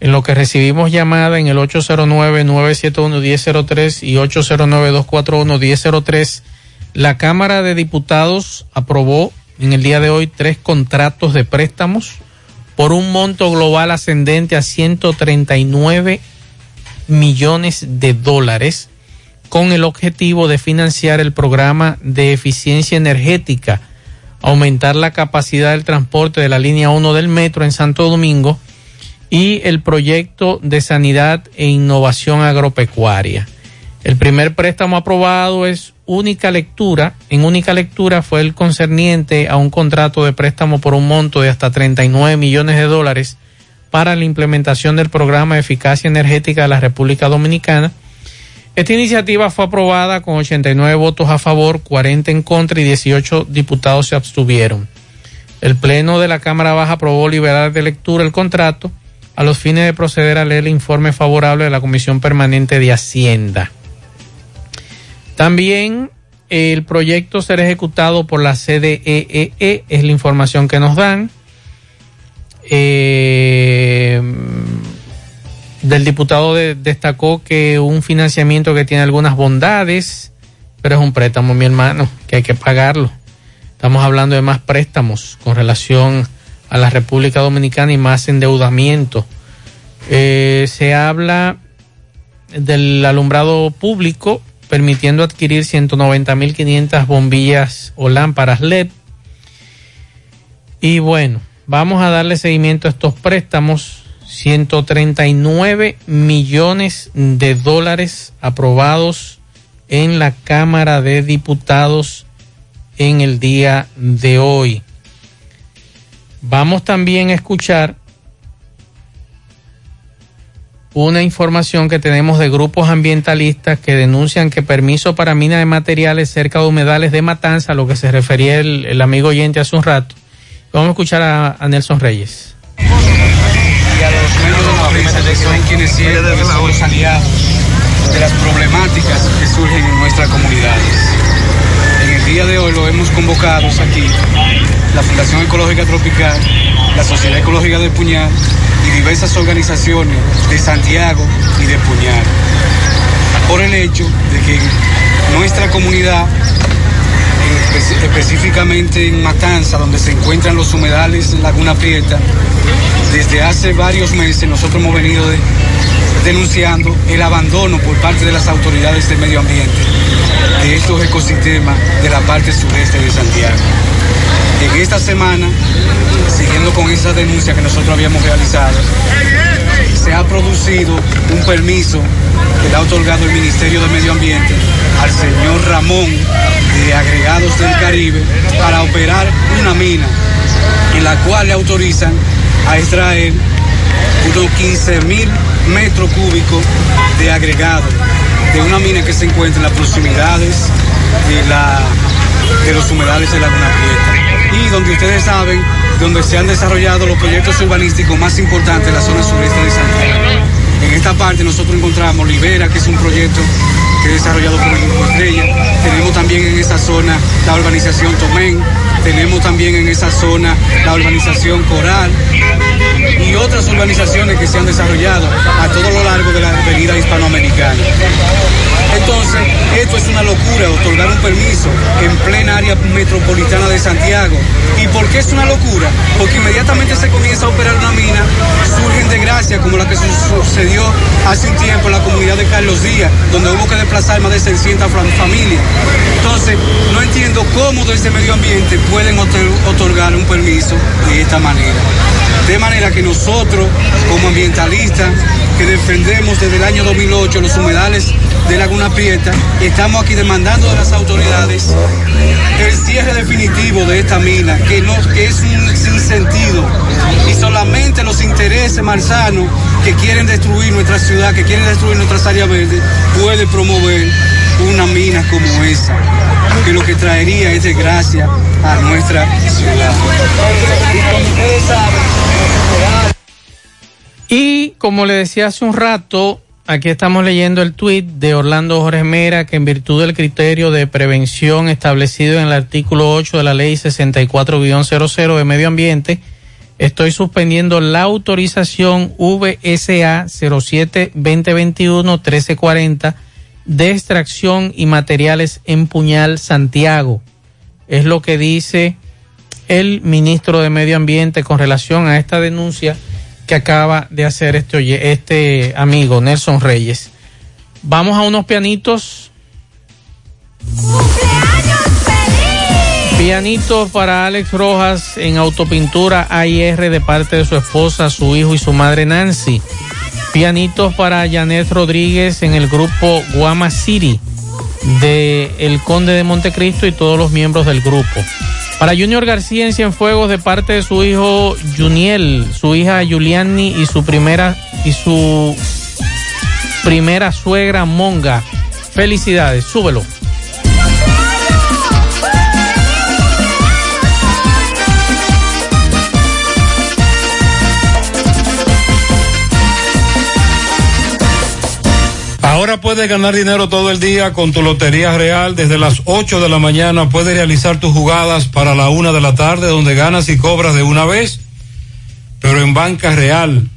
en lo que recibimos llamada en el 809-971-1003 y 809-241-1003, la Cámara de Diputados aprobó en el día de hoy tres contratos de préstamos por un monto global ascendente a 139 millones de dólares con el objetivo de financiar el programa de eficiencia energética, aumentar la capacidad del transporte de la línea 1 del metro en Santo Domingo y el proyecto de sanidad e innovación agropecuaria. El primer préstamo aprobado es única lectura. En única lectura fue el concerniente a un contrato de préstamo por un monto de hasta 39 millones de dólares para la implementación del programa de eficacia energética de la República Dominicana esta iniciativa fue aprobada con 89 votos a favor, 40 en contra y 18 diputados se abstuvieron. El Pleno de la Cámara Baja aprobó liberar de lectura el contrato a los fines de proceder a leer el informe favorable de la Comisión Permanente de Hacienda. También el proyecto será ejecutado por la CDEE, e, es la información que nos dan. Eh, del diputado destacó que un financiamiento que tiene algunas bondades, pero es un préstamo, mi hermano, que hay que pagarlo. Estamos hablando de más préstamos con relación a la República Dominicana y más endeudamiento. Eh, se habla del alumbrado público permitiendo adquirir 190.500 bombillas o lámparas LED. Y bueno, vamos a darle seguimiento a estos préstamos 139 millones de dólares aprobados en la Cámara de Diputados en el día de hoy. Vamos también a escuchar una información que tenemos de grupos ambientalistas que denuncian que permiso para mina de materiales cerca de humedales de Matanza, a lo que se refería el, amigo oyente hace un rato. Vamos a escuchar a Nelson Reyes de las problemáticas que surgen en. El día de hoy lo hemos convocado aquí, la Fundación Ecológica Tropical, la Sociedad Ecológica de Puñal y diversas organizaciones de Santiago y de Puñal, por el hecho de que nuestra comunidad específicamente en Matanza, donde se encuentran los humedales Laguna Prieta, desde hace varios meses nosotros hemos venido denunciando el abandono por parte de las autoridades de medio ambiente de estos ecosistemas de la parte sureste de Santiago. En esta semana, siguiendo con esa denuncia que nosotros habíamos realizado, se ha producido un permiso que le ha otorgado el Ministerio de Medio Ambiente al señor Ramón de Agregados del Caribe para operar una mina en la cual le autorizan a extraer unos 15 mil metros cúbicos de agregado de una mina que se encuentra en las proximidades de, la, de los humedales de Laguna Prieta. donde ustedes saben, donde se han desarrollado los proyectos urbanísticos más importantes de la zona sureste de Santiago. En esta parte nosotros encontramos Libera, que es un proyecto que es desarrollado por el Grupo Estrella. Tenemos también en esa zona la urbanización Tomén. Tenemos también en esa zona la urbanización Coral y otras urbanizaciones que se han desarrollado a todo lo largo de la avenida hispanoamericana. Entonces, esto es una locura, otorgar un permiso en plena área metropolitana de Santiago. ¿Y por qué es una locura? Porque inmediatamente se comienza a operar una mina, surgen desgracias como la que su- sucedió hace un tiempo en la comunidad de Carlos Díaz, donde hubo que desplazar más de 600 fam- familias. Entonces, no entiendo cómo desde medio ambiente pueden otor- otorgar un permiso de esta manera. De manera que nosotros, como ambientalistas, que defendemos desde el año 2008 los humedales de Laguna Prieta, estamos aquí demandando de las autoridades el cierre definitivo de esta mina, que, no, que es un sinsentido, y solamente los intereses marzanos que quieren destruir nuestra ciudad, que quieren destruir nuestras áreas verdes, puede promover una mina como esa, que lo que traería es desgracia a nuestra ciudad. Y Y como le decía hace un rato, aquí estamos leyendo el tuit de Orlando Jorge Mera, que en virtud del criterio de prevención establecido en el artículo 8 de la ley 64-00 de medio ambiente, estoy suspendiendo la autorización VSA 07-2021-1340 de extracción y materiales en Puñal, Santiago. Es lo que dice el ministro de Medio Ambiente con relación a esta denuncia que acaba de hacer este, oye- este amigo Nelson Reyes. Vamos a unos pianitos. Pianitos para Alex Rojas en autopintura AIR de parte de su esposa, su hijo y su madre Nancy. Pianitos para Janet Rodríguez en el grupo Guama City de El Conde de Montecristo y todos los miembros del grupo. Para Junior García en Cienfuegos de parte de su hijo Juniel, su hija Juliani y su primera y su primera suegra Monga. Felicidades, súbelo. Ahora puedes ganar dinero todo el día con tu Lotería Real. Desde las 8 de la mañana puedes realizar tus jugadas para la una de la tarde, donde ganas y cobras de una vez, pero en banca real,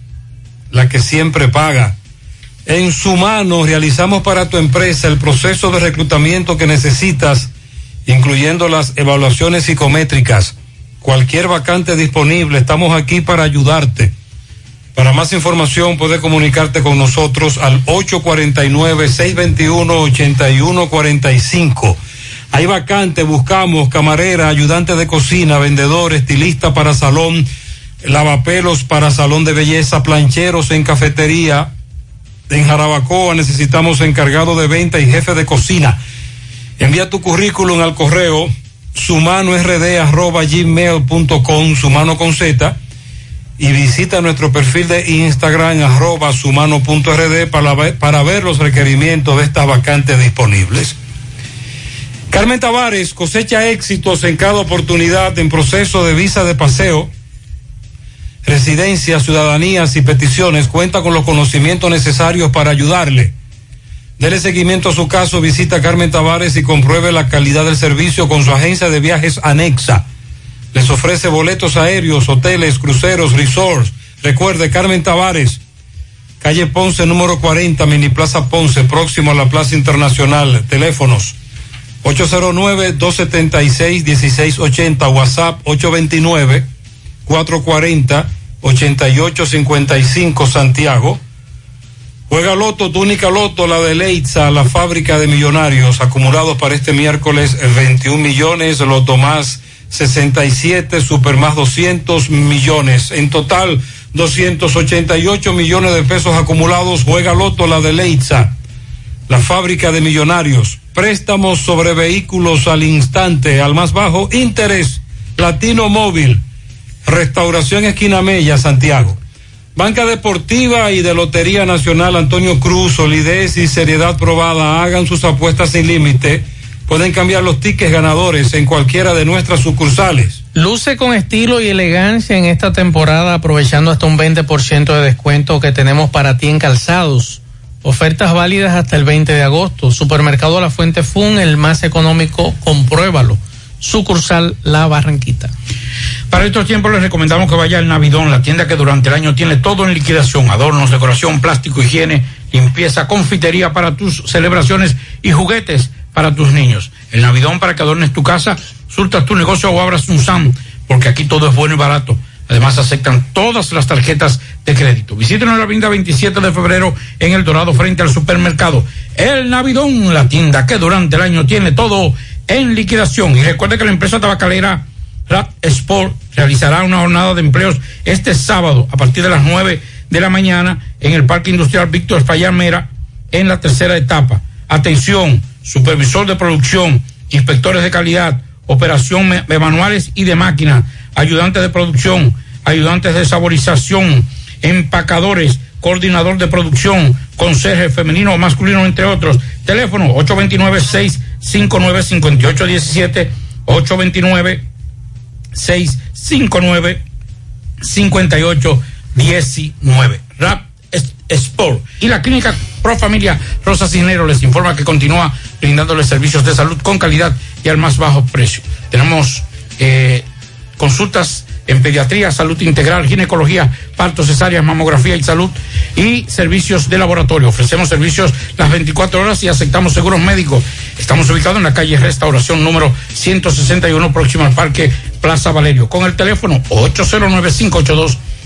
la que siempre paga. En su mano realizamos para tu empresa el proceso de reclutamiento que necesitas, incluyendo las evaluaciones psicométricas. Cualquier vacante disponible, estamos aquí para ayudarte. Para más información puede comunicarte con nosotros al 849-621-8145. Hay vacante, buscamos camarera, ayudante de cocina, vendedor, estilista para salón, lavapelos para salón de belleza, plancheros en cafetería. En Jarabacoa necesitamos encargado de venta y jefe de cocina. Envía tu currículum al correo sumanord@gmail.com, sumano con Z y visita nuestro perfil de Instagram arroba sumano.rd para, ver- para ver los requerimientos de estas vacantes disponibles. Carmen Tavares cosecha éxitos en cada oportunidad en proceso de visa de paseo, residencias, ciudadanías y peticiones. Cuenta con los conocimientos necesarios para ayudarle. Dele seguimiento a su caso, visita Carmen Tavares y compruebe la calidad del servicio con su agencia de viajes anexa. Les ofrece boletos aéreos, hoteles, cruceros, resorts. Recuerde, Carmen Tavares, calle Ponce número 40, Mini Plaza Ponce, próximo a la Plaza Internacional. Teléfonos 809-276-1680, WhatsApp 829-440-8855, Santiago. Juega Loto, tu única Loto, la de Leitza, la fábrica de millonarios, acumulados para este miércoles eh, 21 millones, Loto más 67, Super más 200 millones. En total, 288 millones de pesos acumulados. Juega Loto, la de Leitza, la fábrica de millonarios. Préstamos sobre vehículos al instante, al más bajo interés. Latino Móvil, Restauración Esquina Mella, Santiago. Banca Deportiva y de Lotería Nacional Antonio Cruz, solidez y seriedad probada. Hagan sus apuestas sin límite. Pueden cambiar los tickets ganadores en cualquiera de nuestras sucursales. Luce con estilo y elegancia en esta temporada, aprovechando hasta un 20% de descuento que tenemos para ti en calzados. Ofertas válidas hasta el 20 de agosto. Supermercado La Fuente Fun, el más económico, compruébalo. Sucursal La Barranquita. Para estos tiempos les recomendamos que vaya al Navidón, la tienda que durante el año tiene todo en liquidación, adornos, decoración, plástico, higiene, limpieza, confitería para tus celebraciones y juguetes para tus niños. El Navidón para que adornes tu casa, surtas tu negocio o abras un SAM, porque aquí todo es bueno y barato. Además aceptan todas las tarjetas de crédito. Visítenos en la avenida 27 de febrero en El Dorado frente al supermercado. El Navidón, la tienda que durante el año tiene todo en liquidación. Y recuerde que la empresa tabacalera Rap Sport realizará una jornada de empleos este sábado a partir de las 9 de la mañana en el Parque Industrial Víctor Espaillat Mera en la tercera etapa. Atención, supervisor de producción, inspectores de calidad, operación de manuales y de máquinas, ayudantes de producción, ayudantes de saborización, empacadores, coordinador de producción, conserje femenino o masculino, entre otros. Teléfono 829-659-5817, 829-659-5819. Rap Sport. Y la clínica Pro Familia Rosa Cisnero les informa que continúa brindándoles servicios de salud con calidad y al más bajo precio. Tenemos eh, consultas en pediatría, salud integral, ginecología, parto, cesárea, mamografía y salud y servicios de laboratorio. Ofrecemos servicios las 24 horas y aceptamos seguros médicos. Estamos ubicados en la calle Restauración número 161 próximo al Parque Plaza Valerio con el teléfono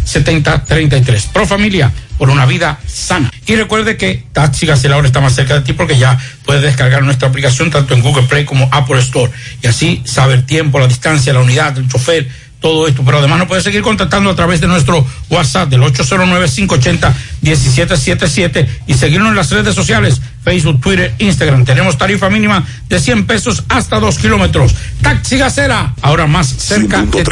809-582-7033. Pro Familia, por una vida sana. Y recuerde que Taxi Gacela ahora está más cerca de ti porque ya puedes descargar nuestra aplicación tanto en Google Play como Apple Store y así saber el tiempo, la distancia, la unidad, el chofer, todo esto. Pero además nos puede seguir contactando a través de nuestro WhatsApp del 809-580-1777 y seguirnos en las redes sociales, Facebook, Twitter, Instagram. Tenemos tarifa mínima de 100 pesos hasta 2 kilómetros. Taxi Gacela, ahora más cerca de ti.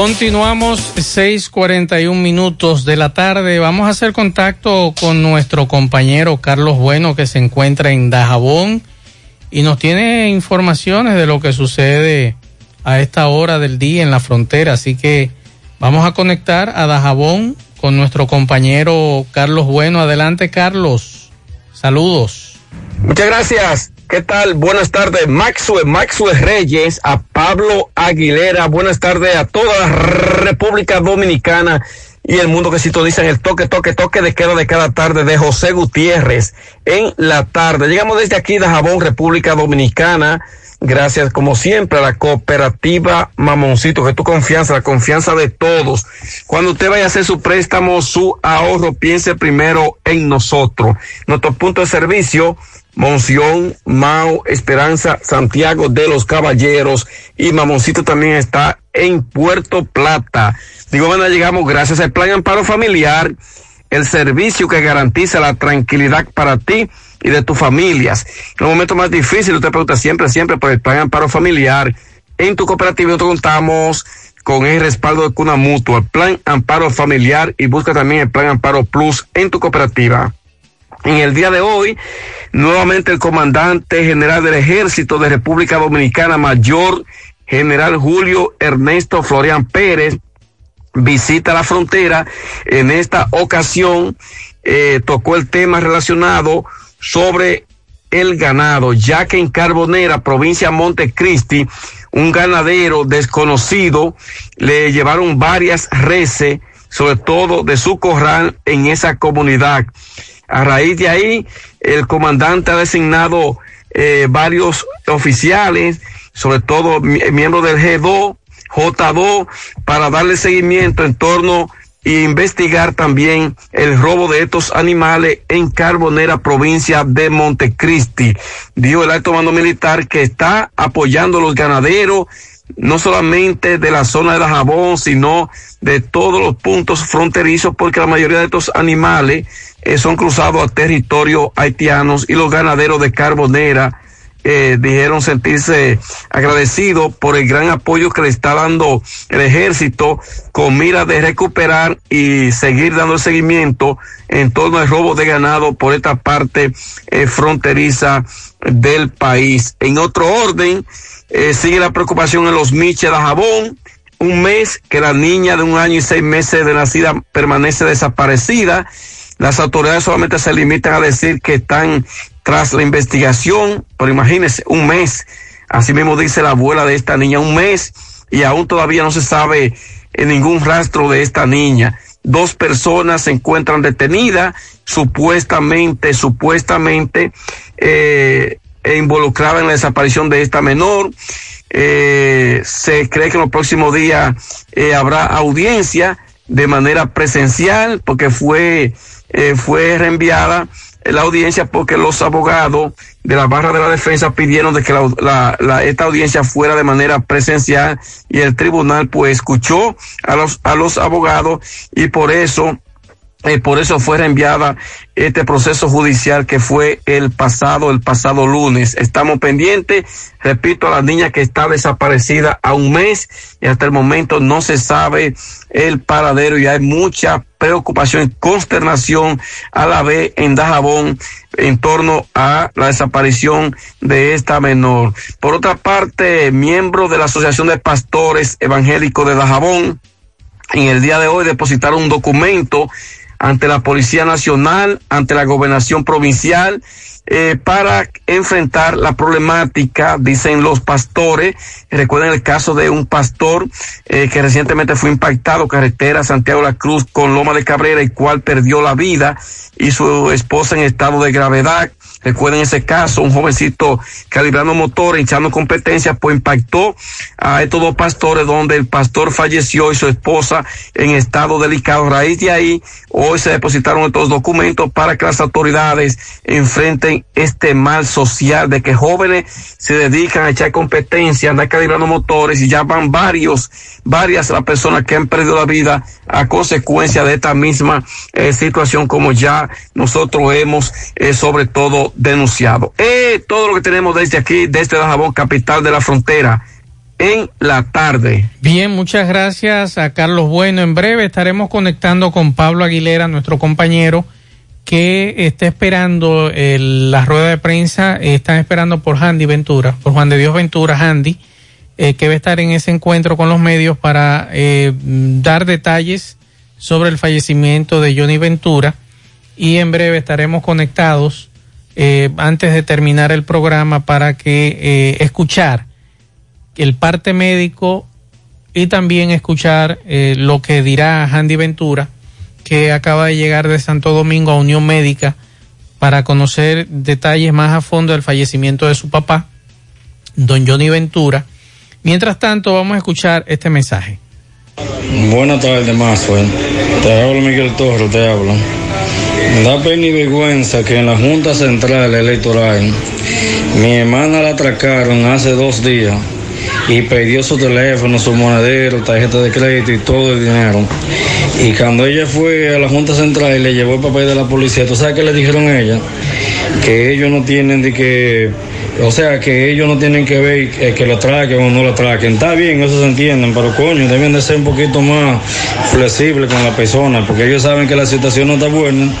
Continuamos 6:41 minutos de la tarde. Vamos a hacer contacto con nuestro compañero Carlos Bueno que se encuentra en Dajabón y nos tiene informaciones de lo que sucede a esta hora del día en la frontera. Así que vamos a conectar a Dajabón con nuestro compañero Carlos Bueno. Adelante Carlos. Saludos. Muchas gracias. ¿Qué tal? Buenas tardes, Maxwell, Maxwell Reyes, a Pablo Aguilera. Buenas tardes a toda la República Dominicana y el mundo que sintoniza en el toque, toque, toque de queda de cada tarde de José Gutiérrez en la tarde. Llegamos desde aquí de Jabón, República Dominicana. Gracias, como siempre, a la cooperativa Mamoncito, que tu confianza, la confianza de todos. Cuando usted vaya a hacer su préstamo, su ahorro, piense primero en nosotros. Nuestro punto de servicio, Monción, Mao, Esperanza, Santiago de los Caballeros y Mamoncito también está en Puerto Plata. Digo, bueno, llegamos gracias al Plan Amparo Familiar, el servicio que garantiza la tranquilidad para ti y de tus familias. En los momentos más difíciles, usted pregunta siempre, siempre por el Plan Amparo Familiar. En tu cooperativa nosotros contamos con el respaldo de Cuna Mutua, Plan Amparo Familiar y busca también el Plan Amparo Plus en tu cooperativa. En el día de hoy, nuevamente el comandante general del ejército de República Dominicana, mayor general Julio Ernesto Florian Pérez, visita la frontera. En esta ocasión eh, tocó el tema relacionado sobre el ganado, ya que en Carbonera, provincia Montecristi, un ganadero desconocido le llevaron varias reses, sobre todo de su corral en esa comunidad. A raíz de ahí, el comandante ha designado eh, varios oficiales, sobre todo miembros del G2, J2, para darle seguimiento en torno e investigar también el robo de estos animales en Carbonera, provincia de Montecristi. Dijo el alto mando militar que está apoyando a los ganaderos, no solamente de la zona de la Jabón, sino de todos los puntos fronterizos, porque la mayoría de estos animales eh, son cruzados a territorio haitianos y los ganaderos de Carbonera eh, dijeron sentirse agradecidos por el gran apoyo que le está dando el ejército con mira de recuperar y seguir dando seguimiento en torno al robo de ganado por esta parte eh, fronteriza del país. En otro orden, eh, sigue la preocupación en los Miches de Jabón. Un mes que la niña de un año y seis meses de nacida permanece desaparecida. Las autoridades solamente se limitan a decir que están tras la investigación, pero imagínense, un mes, así mismo dice la abuela de esta niña, un mes, y aún todavía no se sabe en ningún rastro de esta niña. Dos personas se encuentran detenidas, supuestamente, supuestamente, eh, involucradas en la desaparición de esta menor. Eh, se cree que en los próximos días eh, habrá audiencia de manera presencial porque fue, eh, fue reenviada la audiencia porque los abogados de la barra de la defensa pidieron de que la, esta audiencia fuera de manera presencial y el tribunal pues escuchó a los, a los abogados y por eso eh, por eso fue reenviada este proceso judicial que fue el pasado, el pasado lunes. Estamos pendientes, repito, a la niña que está desaparecida a un mes y hasta el momento no se sabe el paradero y hay mucha preocupación y consternación a la vez en Dajabón en torno a la desaparición de esta menor. Por otra parte, miembros de la Asociación de Pastores Evangélicos de Dajabón, en el día de hoy depositaron un documento ante la Policía Nacional, ante la Gobernación Provincial, eh, para enfrentar la problemática, dicen los pastores. Recuerden el caso de un pastor eh, que recientemente fue impactado carretera Santiago La Cruz con Loma de Cabrera, el cual perdió la vida y su esposa en estado de gravedad. Recuerden ese caso, un jovencito calibrando motores, hinchando competencia, pues impactó a estos dos pastores donde el pastor falleció y su esposa en estado delicado. A raíz de ahí, hoy se depositaron estos documentos para que las autoridades enfrenten este mal social de que jóvenes se dedican a echar competencia, andar calibrando motores y ya van varios, varias las personas que han perdido la vida a consecuencia de esta misma eh, situación como ya nosotros hemos eh, sobre todo denunciado. Eh, todo lo que tenemos desde aquí, desde la Jabón, capital de la frontera, en la tarde. Bien, muchas gracias a Carlos Bueno. En breve estaremos conectando con Pablo Aguilera, nuestro compañero, que está esperando el, la rueda de prensa, están esperando por Handy Ventura, por Juan de Dios Ventura, Handy, eh, que va a estar en ese encuentro con los medios para eh, dar detalles sobre el fallecimiento de Johnny Ventura y en breve estaremos conectados eh, antes de terminar el programa para que escuchar el parte médico y también escuchar lo que dirá Handy Ventura, que acaba de llegar de Santo Domingo a Unión Médica para conocer detalles más a fondo del fallecimiento de su papá, don Johnny Ventura. Mientras tanto, vamos a escuchar este mensaje. Buenas tardes, Maxwell. Te hablo Miguel Torres, te hablo. Da pena y vergüenza que en la Junta Central Electoral mi hermana la atracaron hace dos días y perdió su teléfono, su monedero, tarjeta de crédito y todo el dinero. Y cuando ella fue a la Junta Central y le llevó el papel de la policía, ¿tú sabes qué le dijeron a ella? Que ellos no tienen de que, o sea, que ellos no tienen que ver eh, que lo traquen o no lo traquen. Está bien, eso se entienden, pero coño, deben de ser un poquito más flexibles con la persona, porque ellos saben que la situación no está buena.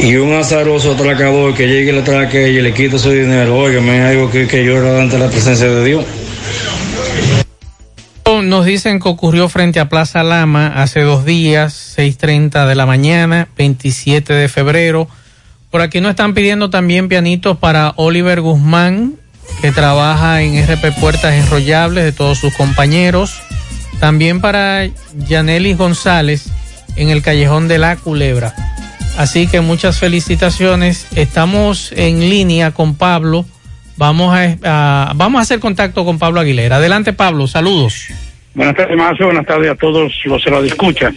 Y un azaroso atracador que llegue y le traque y le quite su dinero, óigame, algo que, que llora ante la presencia de Dios. Nos dicen que ocurrió frente a Plaza Lama hace dos días, 6.30 de la mañana, 27 de febrero. Por aquí nos están pidiendo también pianitos para Oliver Guzmán, que trabaja en RP Puertas Enrollables de todos sus compañeros. También para Yanelis González en el Callejón de la Culebra. Así que muchas felicitaciones. Estamos en línea con Pablo. Vamos a, vamos a hacer contacto con Pablo Aguilera. Adelante, Pablo. Saludos. Buenas tardes. Buenas tardes a todos los que lo escuchan.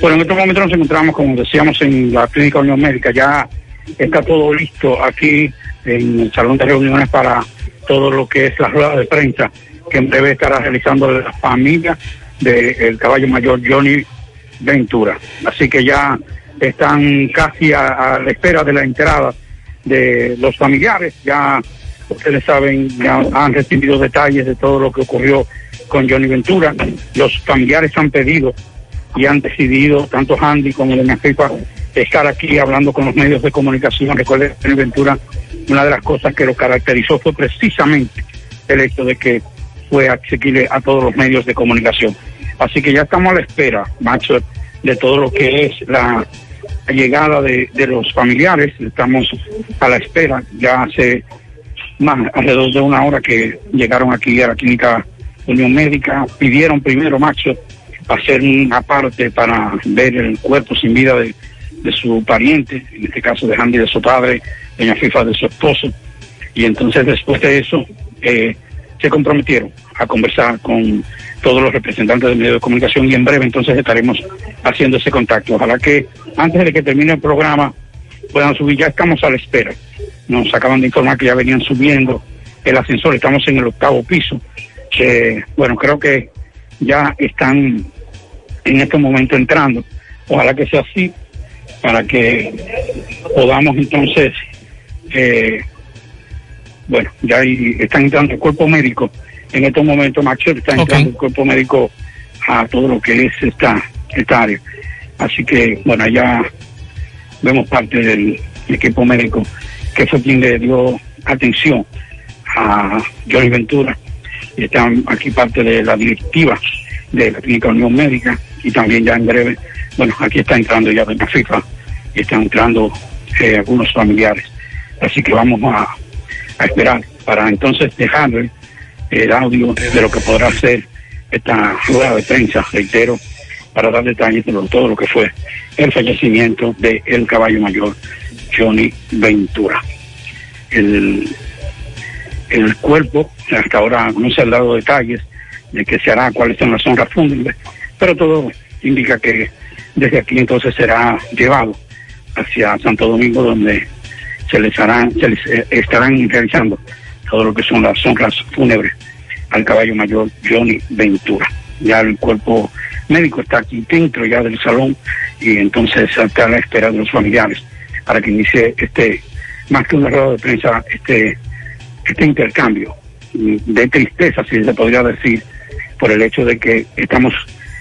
Bueno, en estos momentos nos encontramos, como decíamos, en la Clínica Unión Médica. Ya está todo listo aquí en el Salón de Reuniones para todo lo que es la rueda de prensa que en breve estará realizando la familia del caballo mayor Johnny Ventura. Así que ya están casi a, la espera de la entrada de los familiares. Ya ustedes saben, ya han recibido detalles de todo lo que ocurrió con Johnny Ventura. Los familiares han pedido y han decidido, tanto Handy como Doña FIFA, estar aquí hablando con los medios de comunicación. Recuerden, Johnny Ventura, una de las cosas que lo caracterizó fue precisamente el hecho de que fue accesible a todos los medios de comunicación. Así que ya estamos a la espera, Macho, de todo lo que es la llegada de, de los familiares. Estamos a la espera. Ya hace más alrededor de una hora que llegaron aquí a la clínica Unión Médica. Pidieron primero, Macho, hacer una parte para ver el cuerpo sin vida de, de su pariente, en este caso de Andy de su padre, doña FIFA de su esposo. Y entonces después de eso eh, se comprometieron a conversar con todos los representantes del medio de comunicación y en breve entonces estaremos haciendo ese contacto. Ojalá que antes de que termine el programa puedan subir, ya estamos a la espera. Nos acaban de informar que ya venían subiendo el ascensor, estamos en el octavo piso. que, bueno, creo que ya están en este momento entrando. Ojalá que sea así para que podamos entonces, eh, bueno, ya ahí están entrando el cuerpo médico. En estos momentos, Macho, está entrando el cuerpo médico a todo lo que es esta, esta área. Así que, bueno, ya vemos parte del equipo médico que fue quien le dio atención a Johnny Ventura. Y están aquí parte de la directiva de la Clínica Unión Médica y también ya en breve, bueno, aquí está entrando ya Doña FIFA y están entrando eh, algunos familiares. Así que vamos a, esperar para entonces dejarle el audio de lo que podrá ser esta rueda de prensa, reitero, para dar detalles de todo lo que fue el fallecimiento de el caballo mayor Johnny Ventura. El, el cuerpo, hasta ahora no se han dado detalles de qué se hará, cuáles son las honras fúnebres, pero todo indica que desde aquí entonces será llevado hacia Santo Domingo donde se les harán, se les eh, estarán realizando todo lo que son las honras fúnebres al caballo mayor Johnny Ventura. Ya el cuerpo médico está aquí dentro ya del salón y entonces está a la espera de los familiares para que inicie este, más que una rueda de prensa, este, este intercambio de tristeza, si se podría decir, por el hecho de que estamos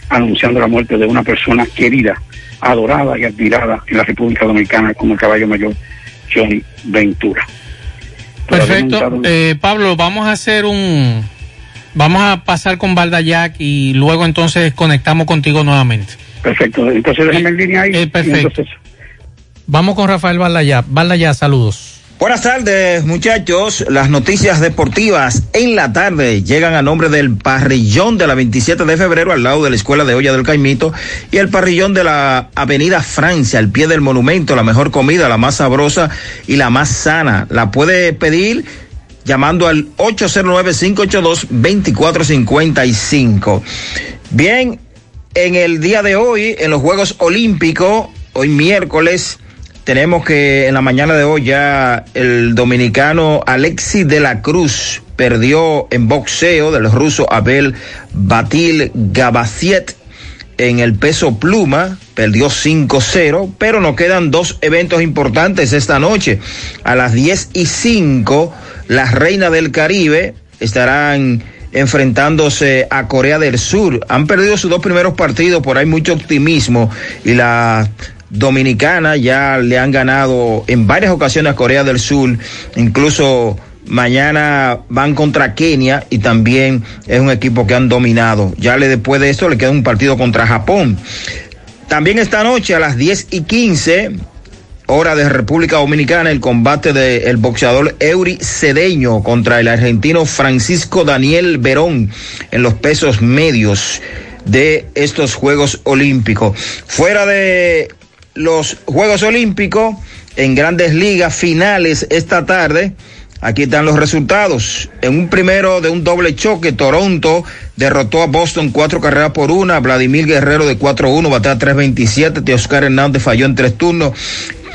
anunciando la muerte de una persona querida, adorada y admirada en la República Dominicana como el caballo mayor Johnny Ventura. Perfecto. Eh, Pablo, vamos a hacer un... Vamos a pasar con Valdayac y luego entonces conectamos contigo nuevamente. Perfecto. Entonces déjame en línea ahí. perfecto. Vamos con Rafael Valdayac. Valdayac, saludos. Buenas tardes, muchachos. Las noticias deportivas en la tarde llegan a nombre del parrillón de la 27 de febrero al lado de la Escuela de Olla del Caimito y el parrillón de la Avenida Francia, al pie del monumento, la mejor comida, la más sabrosa y la más sana. La puede pedir llamando al 809-582-2455. Bien, en el día de hoy, en los Juegos Olímpicos, hoy miércoles, tenemos que en la mañana de hoy ya el dominicano Alexis de la Cruz perdió en boxeo del ruso Abel Batil Gabaciet en el peso pluma, perdió 5-0, pero nos quedan dos eventos importantes esta noche. A las 10 y 5, las reinas del Caribe estarán enfrentándose a Corea del Sur. Han perdido sus dos primeros partidos, por ahí mucho optimismo y la dominicana ya le han ganado en varias ocasiones a Corea del Sur, incluso mañana van contra Kenia y también es un equipo que han dominado. Ya le después de esto le queda un partido contra Japón. También esta noche a las 10 y 15 hora de República Dominicana, el combate del boxeador Eury Cedeño contra el argentino Francisco Daniel Verón en los pesos medios de estos Juegos Olímpicos. Fuera de los Juegos Olímpicos, en grandes ligas finales esta tarde, Aquí están los resultados. En un primero de un doble choque, Toronto derrotó a Boston cuatro carreras por una. Vladimir Guerrero de 4-1, batea 3-27. Teoscar Hernández falló en tres turnos.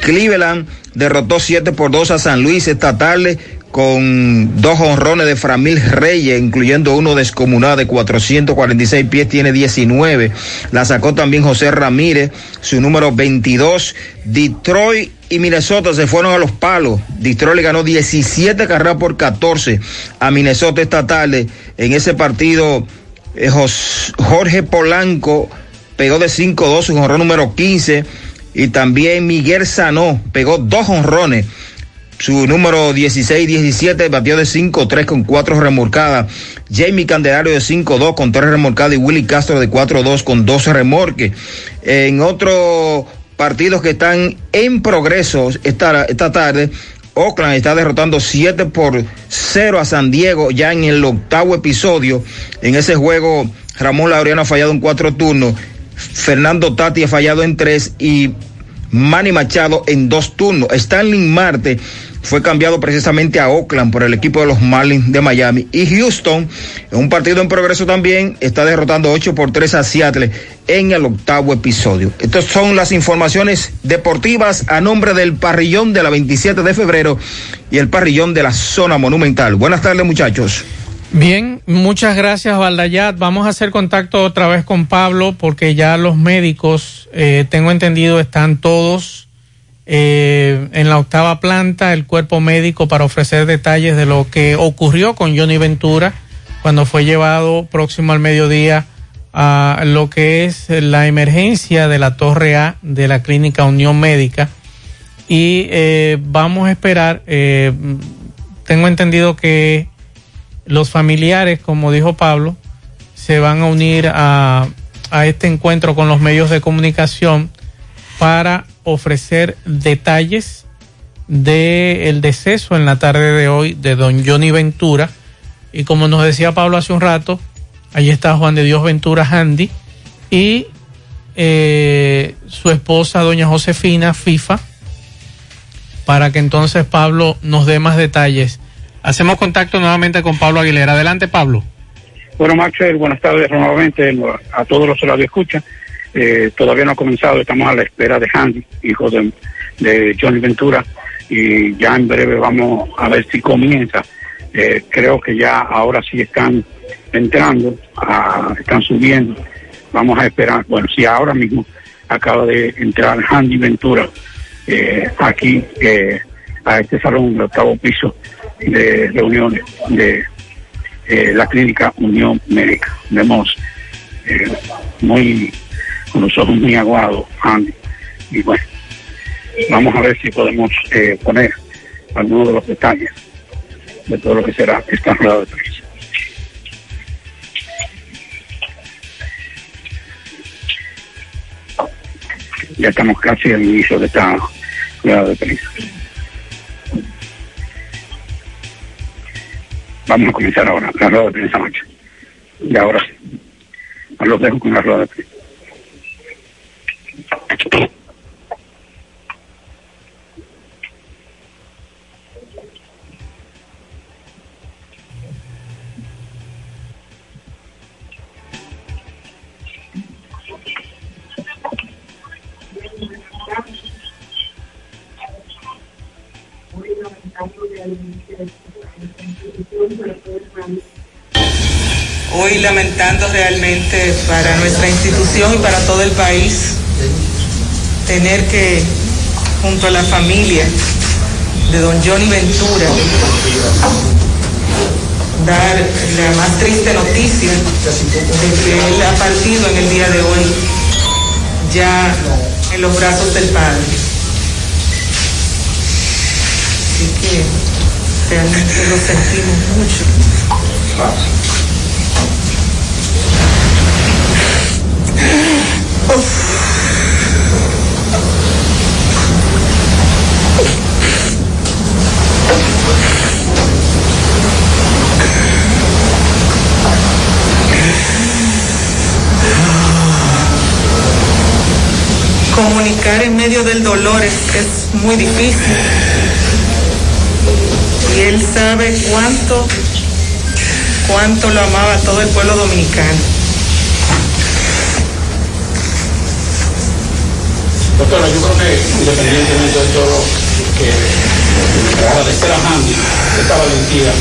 Cleveland derrotó 7 por 2 a San Luis esta tarde con dos honrones de Framil Reyes, incluyendo uno descomunado de 446 pies, tiene 19. La sacó también José Ramírez, su número 22. Detroit y Minnesota se fueron a los palos. Detroit le ganó 17 carreras por 14 a Minnesota esta tarde. En ese partido, eh, Jorge Polanco pegó de 5-2 su honrón número 15 y también Miguel Sanó pegó dos honrones. Su número 16-17 batió de 5-3 con 4 remolcadas. Jamie Candelario de 5-2 con 3 remolcadas y Willy Castro de 4-2 con 12 remorques. En otros partidos que están en progreso esta, esta tarde, Oakland está derrotando 7 por 0 a San Diego ya en el octavo episodio. En ese juego, Ramón Laureano ha fallado en cuatro turnos Fernando Tati ha fallado en tres y Manny Machado en dos turnos. Stanley Marte fue cambiado precisamente a Oakland por el equipo de los Marlins de Miami. Y Houston, en un partido en progreso también, está derrotando 8 por 3 a Seattle en el octavo episodio. Estas son las informaciones deportivas a nombre del parrillón de la 27 de febrero y el parrillón de la zona monumental. Buenas tardes muchachos. Bien, muchas gracias Valdayat. Vamos a hacer contacto otra vez con Pablo porque ya los médicos, eh, tengo entendido, están todos eh, en la octava planta, el cuerpo médico para ofrecer detalles de lo que ocurrió con Johnny Ventura cuando fue llevado próximo al mediodía a lo que es la emergencia de la Torre A de la Clínica Unión Médica. Y eh, vamos a esperar, tengo entendido que los familiares, como dijo Pablo, se van a unir a, este encuentro con los medios de comunicación para ofrecer detalles del deceso en la tarde de hoy de don Johnny Ventura. Y como nos decía Pablo hace un rato, allí está Juan de Dios Ventura Handy y eh, su esposa, doña Josefina FIFA, para que entonces Pablo nos dé más detalles Hacemos contacto nuevamente con Pablo Aguilera. Adelante, Pablo. Bueno, Maxwell, buenas tardes nuevamente a todos los que lo escuchan. Eh, todavía no ha comenzado, estamos a la espera de Handy, hijo de, Johnny Ventura, y ya en breve vamos a ver si comienza. Eh, creo que ya ahora sí están entrando, están subiendo. Vamos a esperar. Bueno, sí, ahora mismo acaba de entrar Handy Ventura eh, aquí a este salón del octavo piso de reuniones de eh, la clínica Unión Médica. Vemos eh, muy, con los muy aguados, Andy. Y bueno, vamos a ver si podemos eh, poner algunos de los detalles de todo lo que será esta rueda de prensa. Ya estamos casi al inicio de esta rueda de prensa. Vamos a comenzar ahora la rueda de prensa noche. Y ahora sí. Los dejo con la rueda de prensa. Hoy lamentando realmente para nuestra institución y para todo el país tener que, junto a la familia de don Johnny Ventura, dar la más triste noticia de que él ha partido en el día de hoy ya en los brazos del Padre. Así que realmente lo sentimos mucho. Comunicar en medio del dolor es, es muy difícil. Y él sabe cuánto, cuánto lo amaba todo el pueblo dominicano. Doctora, yo creo que independientemente de todo que agradecer a Handy esta valentía,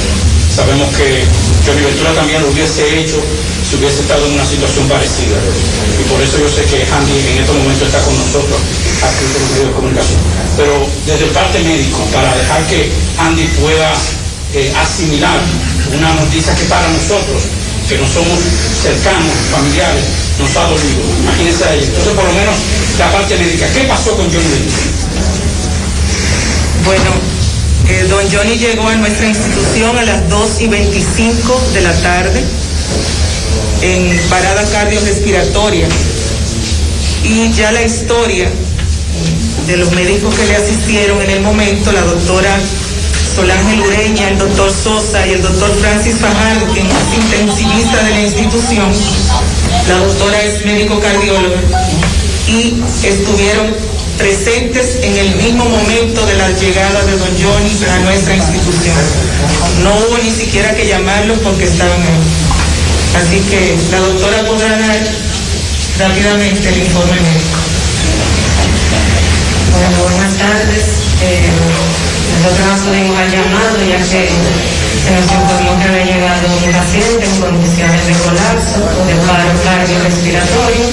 sabemos que Johnny Ventura también lo hubiese hecho si hubiese estado en una situación parecida. Y por eso yo sé que Handy en estos momentos está con nosotros Pero desde el parte médico, para dejar que Andy pueda eh, asimilar una noticia que para nosotros, que no somos cercanos, familiares, nos ha dolido. Imagínense ahí. Entonces, por lo menos, la parte médica. ¿Qué pasó con Johnny? Bueno, eh, don Johnny llegó a nuestra institución a las 2 y 25 de la tarde en parada cardiorrespiratoria. Y ya la historia de los médicos que le asistieron en el momento, la doctora Solange Lureña, el doctor Sosa y el doctor Francis Fajardo, quien es intensivista de la institución, la doctora es médico cardióloga, y estuvieron presentes en el mismo momento de la llegada de don Johnny a nuestra institución. No hubo ni siquiera que llamarlos porque estaban ahí. Así que la doctora podrá dar rápidamente el informe médico. Bueno, buenas tardes. Eh, nosotros acudimos al llamado ya que se nos informó que había llegado un paciente en condiciones de colapso, de paro cardiorrespiratorio.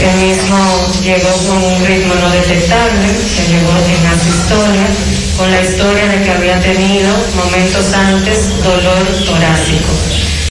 El mismo llegó con un ritmo no detectable, se llegó en asistolia, con la historia de que había tenido momentos antes dolor torácico.